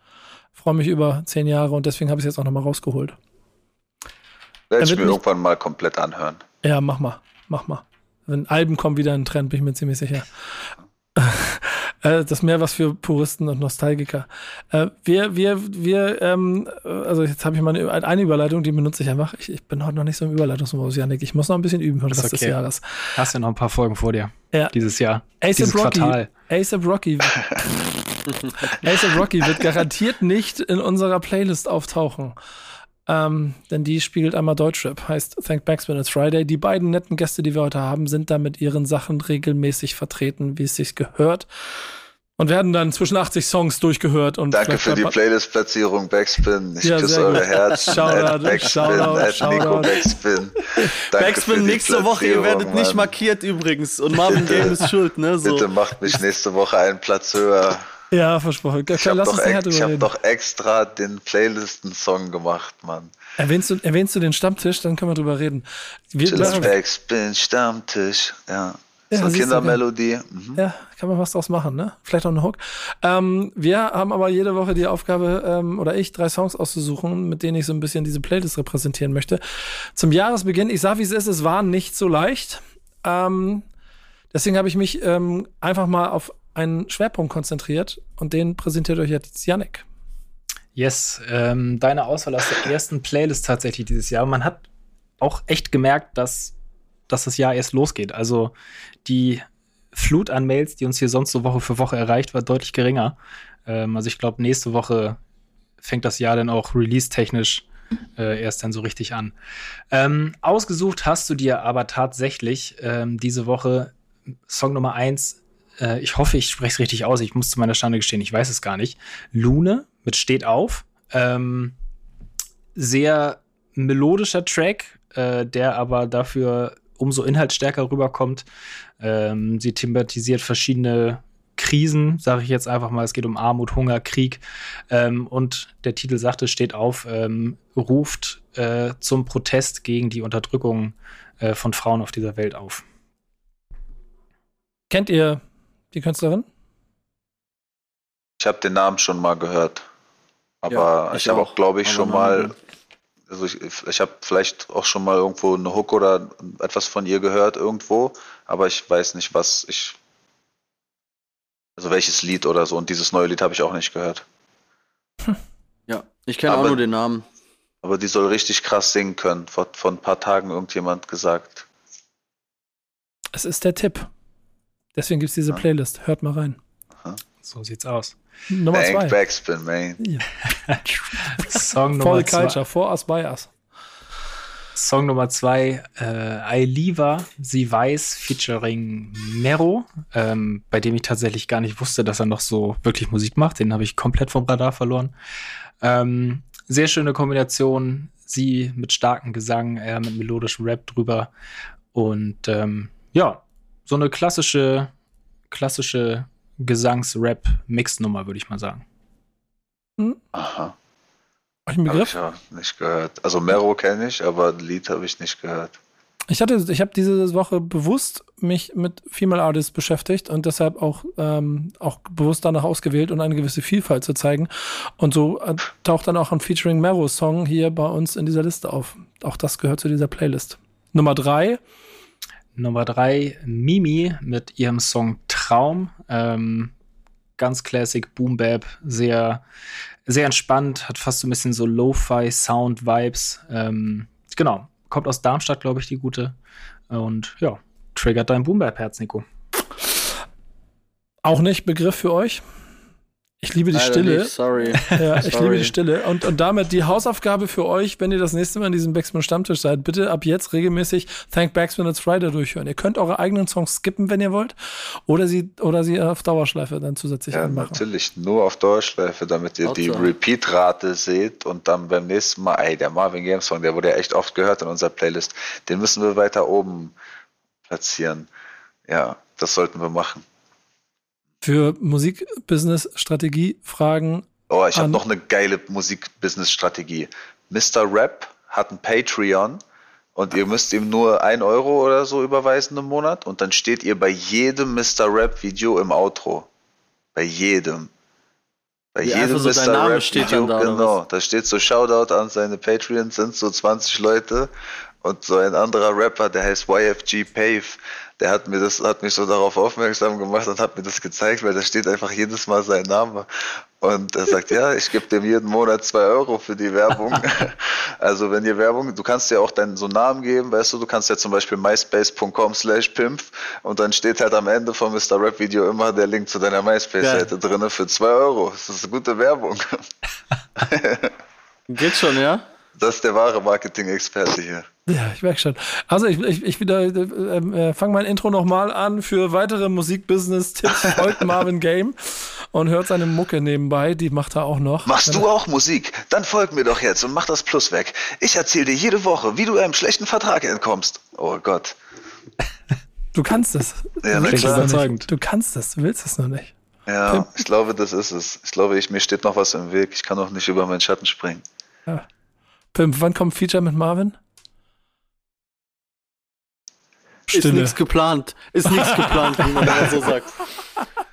freue mich über zehn Jahre und deswegen habe ich es jetzt auch nochmal rausgeholt. Werde ich mir irgendwann mal komplett anhören. Ja, mach mal, mach mal. Wenn Alben kommen wieder in den Trend, bin ich mir ziemlich sicher. <laughs> Äh, das ist mehr was für Puristen und Nostalgiker. Äh, wir, wir, wir, ähm, äh, also jetzt habe ich mal eine, eine Überleitung, die benutze ich einfach. Ich, ich bin heute noch nicht so im Überleitungsmodus, Janik. Ich muss noch ein bisschen üben für Ist Rest des okay. Jahres. Hast ja noch ein paar Folgen vor dir. Ja. Dieses Jahr. ASAP Dieses Rocky, Quartal. ASAP Rocky, ASAP <laughs> Rocky wird garantiert nicht in unserer Playlist auftauchen. Ähm, denn die spiegelt einmal Deutschrap, heißt Thank Backspin It's Friday. Die beiden netten Gäste, die wir heute haben, sind da mit ihren Sachen regelmäßig vertreten, wie es sich gehört. Und werden dann zwischen 80 Songs durchgehört. Und Danke für die Playlist-Platzierung, Backspin. Ich Ja, küsse eure. Herzen. Shoutout, Backspin, Shoutout, Nico Shoutout. Backspin. Danke Backspin nächste Woche, ihr werdet Platzierung, nicht Mann. markiert übrigens. Und Marvin. Game ist schuld, ne? So. Bitte macht mich <laughs> nächste Woche einen Platz höher. Ja, versprochen. Ich habe doch, hab doch extra den Playlisten-Song gemacht, Mann. Erwähnst du, erwähnst du den Stammtisch, dann können wir drüber reden. Wir, Chillis Backspin, Stammtisch. Ja. Ja, so Kindermelodie. Mhm. Ja, kann man was draus machen, ne? Vielleicht auch eine Hook. Ähm, wir haben aber jede Woche die Aufgabe, ähm, oder ich, drei Songs auszusuchen, mit denen ich so ein bisschen diese Playlist repräsentieren möchte. Zum Jahresbeginn, ich sag wie es ist, es war nicht so leicht. Ähm, deswegen habe ich mich ähm, einfach mal auf einen Schwerpunkt konzentriert und den präsentiert euch jetzt Yannick. Yes, ähm, deine Auswahl aus der ersten Playlist tatsächlich dieses Jahr. Man hat auch echt gemerkt, dass, dass das Jahr erst losgeht. Also die Flut an Mails, die uns hier sonst so Woche für Woche erreicht, war deutlich geringer. Ähm, also ich glaube, nächste Woche fängt das Jahr dann auch release-technisch äh, erst dann so richtig an. Ähm, ausgesucht hast du dir aber tatsächlich ähm, diese Woche Song Nummer 1. Äh, ich hoffe, ich spreche es richtig aus. Ich muss zu meiner Stande gestehen, ich weiß es gar nicht. Lune mit Steht auf. Ähm, sehr melodischer Track, äh, der aber dafür umso inhaltsstärker rüberkommt. Ähm, sie thematisiert verschiedene Krisen, sage ich jetzt einfach mal. Es geht um Armut, Hunger, Krieg. Ähm, und der Titel sagt, es steht auf, ähm, ruft äh, zum Protest gegen die Unterdrückung äh, von Frauen auf dieser Welt auf. Kennt ihr die Künstlerin? Ich habe den Namen schon mal gehört. Aber Ja, ich, ich habe auch. auch, glaube ich, schon Namen- mal, also ich, ich habe vielleicht auch schon mal irgendwo eine Hook oder etwas von ihr gehört irgendwo, aber ich weiß nicht, was ich, also welches Lied oder so. Und dieses neue Lied habe ich auch nicht gehört. Ja, ich kenne auch Aber- nur den Namen. Aber die soll richtig krass singen können. Vor, vor ein paar Tagen irgendjemand gesagt. Es ist der Tipp. Deswegen gibt es diese Ja. Playlist. Hört mal rein. So sieht's aus. Nummer Bank zwei. Backspin, man. <laughs> Song Nummer Voll zwei. Culture, for us, by us. Song Nummer zwei, äh, Ailiva, Sie weiß, featuring Mero, ähm, bei dem ich tatsächlich gar nicht wusste, dass er noch so wirklich Musik macht. Den habe ich komplett vom Radar verloren. Ähm, sehr schöne Kombination. Sie mit starkem Gesang, er mit melodischem Rap drüber. Und ähm, ja, so eine klassische, klassische Gesangs-Rap-Mix-Nummer, würde ich mal sagen. Aha. Hab ich einen Habe Begriff? ich ja nicht gehört. Also Mero kenne ich, aber ein Lied habe ich nicht gehört. Ich hatte, ich habe diese Woche bewusst mich mit Female Artists beschäftigt und deshalb auch, ähm, auch bewusst danach ausgewählt und eine gewisse Vielfalt zu zeigen. Und so äh, taucht dann auch ein Featuring Mero Song hier bei uns in dieser Liste auf. Auch das gehört zu dieser Playlist. Nummer drei, Nummer drei, Mimi mit ihrem Song Traum. Ähm, ganz classic, Boom Bap, sehr, sehr entspannt, hat fast so ein bisschen so Lo-Fi-Sound-Vibes. Ähm, genau, kommt aus Darmstadt, glaube ich, die gute. Und ja, triggert dein Boom Bap-Herz, Nico. auch nicht Begriff für euch. Ich liebe die Leider Stille. nicht, sorry. <laughs> Ja, ich Sorry. liebe die Stille. Und, und damit die Hausaufgabe für euch, wenn ihr das nächste Mal in diesem Backspin Stammtisch seid, bitte ab jetzt regelmäßig Thank Backspin It's Friday durchhören. Ihr könnt eure eigenen Songs skippen, wenn ihr wollt, oder sie, oder sie auf Dauerschleife dann zusätzlich Ja, anmachen. natürlich. Nur auf Dauerschleife, damit ihr die Hauptsache. Repeat-Rate seht und dann beim nächsten Mal, ey, der Marvin Games Song, der wurde ja echt oft gehört in unserer Playlist. Den müssen wir weiter oben platzieren. Ja, das sollten wir machen. Für Musik-Business-Strategie-Fragen Oh, ich habe noch eine geile Musik-Business-Strategie. Mr. Rap hat ein Patreon und ihr müsst ihm nur ein Euro oder so überweisen im Monat und dann steht ihr bei jedem Mr. Rap-Video im Outro. Bei jedem. Bei Wie jedem so dein Name steht dann da, genau. Da steht so Shoutout an seine Patreons, sind so 20 Leute und so ein anderer Rapper, der heißt YFG Pave, der hat mir das, hat mich so darauf aufmerksam gemacht und hat mir das gezeigt, weil da steht einfach jedes Mal sein Name. Und er sagt, ja, ich gebe dem jeden Monat zwei Euro für die Werbung. <laughs> Also wenn ihr Werbung, du kannst ja auch deinen so einen Namen geben, weißt du, du kannst ja zum Beispiel myspace.com slash pimp und dann steht halt am Ende vom Mr. Rap Video immer der Link zu deiner MySpace-Seite drinne für zwei Euro. Das ist eine gute Werbung. <laughs> <laughs> Geht schon, ja? Das ist der wahre Marketing-Experte hier. Ja, ich merke schon. Also ich, ich, ich wieder äh, äh, fange mein Intro nochmal an für weitere Musik-Business-Tipps. <laughs> Folgt Marvin Game und hört seine Mucke nebenbei. Die macht er auch noch. Machst du auch Musik? Dann folg mir doch jetzt und mach das Plus weg. Ich erzähle dir jede Woche, wie du einem schlechten Vertrag entkommst. Oh Gott. <laughs> Du kannst es. Ja, klar. noch. Überzeugend. du kannst es, du willst es noch nicht. Ja, ich glaube, das ist es. Ich glaube, ich, mir steht noch was im Weg. Ich kann auch nicht über meinen Schatten springen. Pimp, wann kommt Feature mit Marvin? Ist nichts geplant. Ist nichts geplant, wie man immer so sagt. <laughs>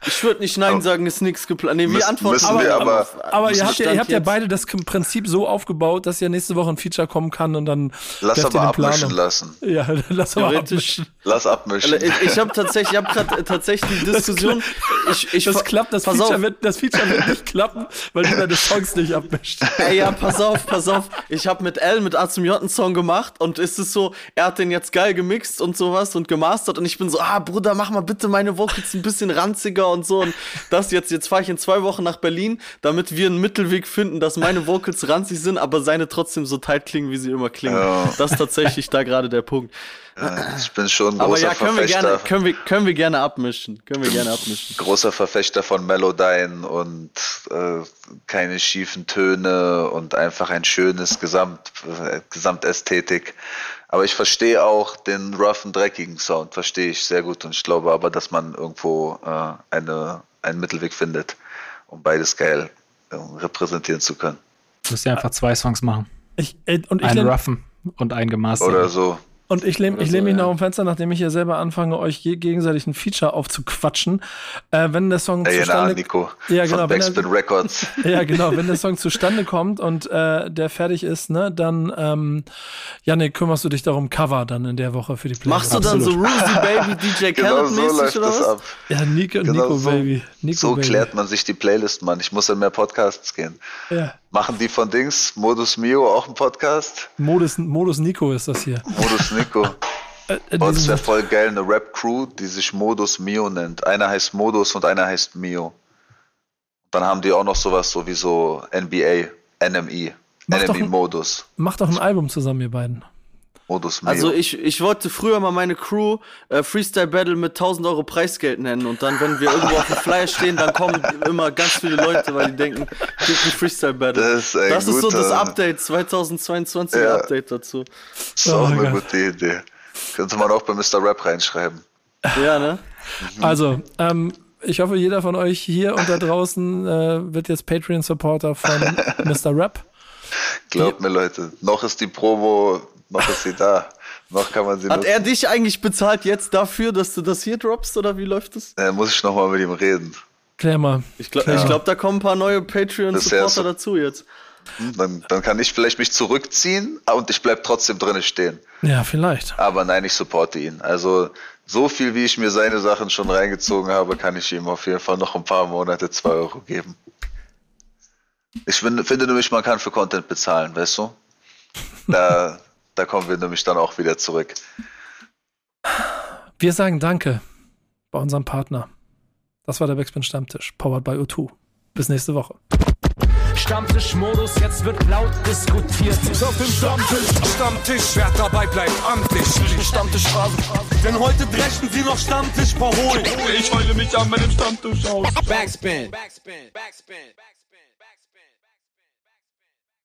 Ich würde nicht Nein sagen, ist nichts geplant. Nee, wir Müssen- antworten müssen wir aber- Aber ihr habt, ja, ihr habt ja beide das Prinzip so aufgebaut, dass ja nächste Woche ein Feature kommen kann und dann Lass aber abmischen lassen. <laughs> Ja, <laughs> lass aber Theoretisch. abmischen. Lass abmischen. Ich, ich habe tatsächlich, ich habe gerade tatsächlich die Diskussion. Ich, ich, Das klappt, das pass Feature, auf. wird, das Feature wird nicht klappen, weil du deine Songs nicht abmischt. <laughs> Ey, ja, pass auf, pass auf. Ich habe mit L, mit A zum J einen Song gemacht und es ist so, er hat den jetzt geil gemixt und sowas und gemastert und ich bin so, ah, Bruder, mach mal bitte meine Vocals ein bisschen ranziger und so und das jetzt, jetzt fahre ich in zwei Wochen nach Berlin, damit wir einen Mittelweg finden, dass meine Vocals ranzig sind, aber seine trotzdem so tight klingen, wie sie immer klingen. Ja. Das ist tatsächlich da gerade der Punkt. ich bin schon ein Aber großer ja, können wir, Verfechter. gerne, können, wir, können wir gerne abmischen. Können wir gerne abmischen. großer Verfechter von Melodyne und äh, keine schiefen Töne und einfach ein schönes Gesamt, äh, Gesamtästhetik. Aber ich verstehe auch den roughen, dreckigen Sound, verstehe ich sehr gut und ich glaube aber, dass man irgendwo äh, eine, einen Mittelweg findet, um beides geil äh, repräsentieren zu können. Müsst ihr einfach zwei Songs machen. Ich, äh, und ich Einen roughen und einen gemastert. Oder so. Und ich lehne ich so, lehn mich ja. noch am Fenster, nachdem ich hier selber anfange, euch ge gegenseitig ein Feature aufzuquatschen. Äh, wenn der Song Ey, na, zustande Nico. Ja, genau, Von wenn Backspin Records. <laughs> Ja, genau, wenn der Song zustande kommt und äh, der fertig ist, ne, dann ähm, Janik, kümmerst du dich darum Cover dann in der Woche für die Playlist. Machst du dann so Ruzy Baby <laughs> DJ Genau Khaled so mäßig läuft das ab. Ja, Nico, Genau Nico so, Baby. Nico so Baby. klärt man sich die Playlist, Mann. Ich muss in mehr Podcasts gehen. Ja. Machen die von Dings, Modus Mio, auch einen Podcast? Modus, Modus Nico ist das hier. Modus Nico. <laughs> Äh, Und es wäre voll geil, eine Rap-Crew, die sich Modus Mio nennt. Einer heißt Modus und einer heißt Mio. Dann haben die auch noch sowas so wie so NBA, NMI, Mach doch ein- NMI-Modus. Macht doch ein Album zusammen, ihr beiden. Also ich, ich wollte früher mal meine Crew äh, Freestyle Battle mit 1000 Euro Preisgeld nennen und dann, wenn wir irgendwo auf dem Flyer stehen, dann kommen immer ganz viele Leute, weil die denken, gibt ein Freestyle Battle. Das ist ein das ist so das Update, 2022er Ja. Update dazu. ist auch Oh eine Gott. gute Idee. Könnte man auch bei Mr. Rap reinschreiben. Ja, ne? Also, ähm, ich hoffe, jeder von euch hier und da draußen äh, wird jetzt Patreon-Supporter von <laughs> Mr. Rap. Glaubt mir, Leute, noch ist die Promo, noch ist sie da. Noch kann man sie Hat nutzen. er dich eigentlich bezahlt jetzt dafür, dass du das hier droppst oder wie läuft das? Äh, muss ich nochmal mit ihm reden. Klär mal. Ich glaube, Ja. glaub, da kommen ein paar neue Patreon-Supporter dazu jetzt. Dann, dann kann ich vielleicht mich zurückziehen ah, und ich bleib trotzdem drinnen stehen. Ja, vielleicht. Aber nein, ich supporte ihn. Also so viel, wie ich mir seine Sachen schon reingezogen habe, kann ich ihm auf jeden Fall noch ein paar Monate 2 Euro geben. Ich finde, finde nämlich, man kann für Content bezahlen, weißt du? Da, da kommen wir nämlich dann auch wieder zurück. Wir sagen Danke bei unserem Partner. Das war der Backspin Stammtisch, powered by O2. Bis nächste Woche. Stammtischmodus, jetzt wird laut diskutiert. Ist auf dem Stammtisch, Stammtisch, wer dabei bleibt, amtlich. Stammtischphase, denn heute dreschen sie noch Stammtisch verholen. Ich heule mich an meinem Stammtisch aus. Backspin. Backspin. Backspin. Backspin.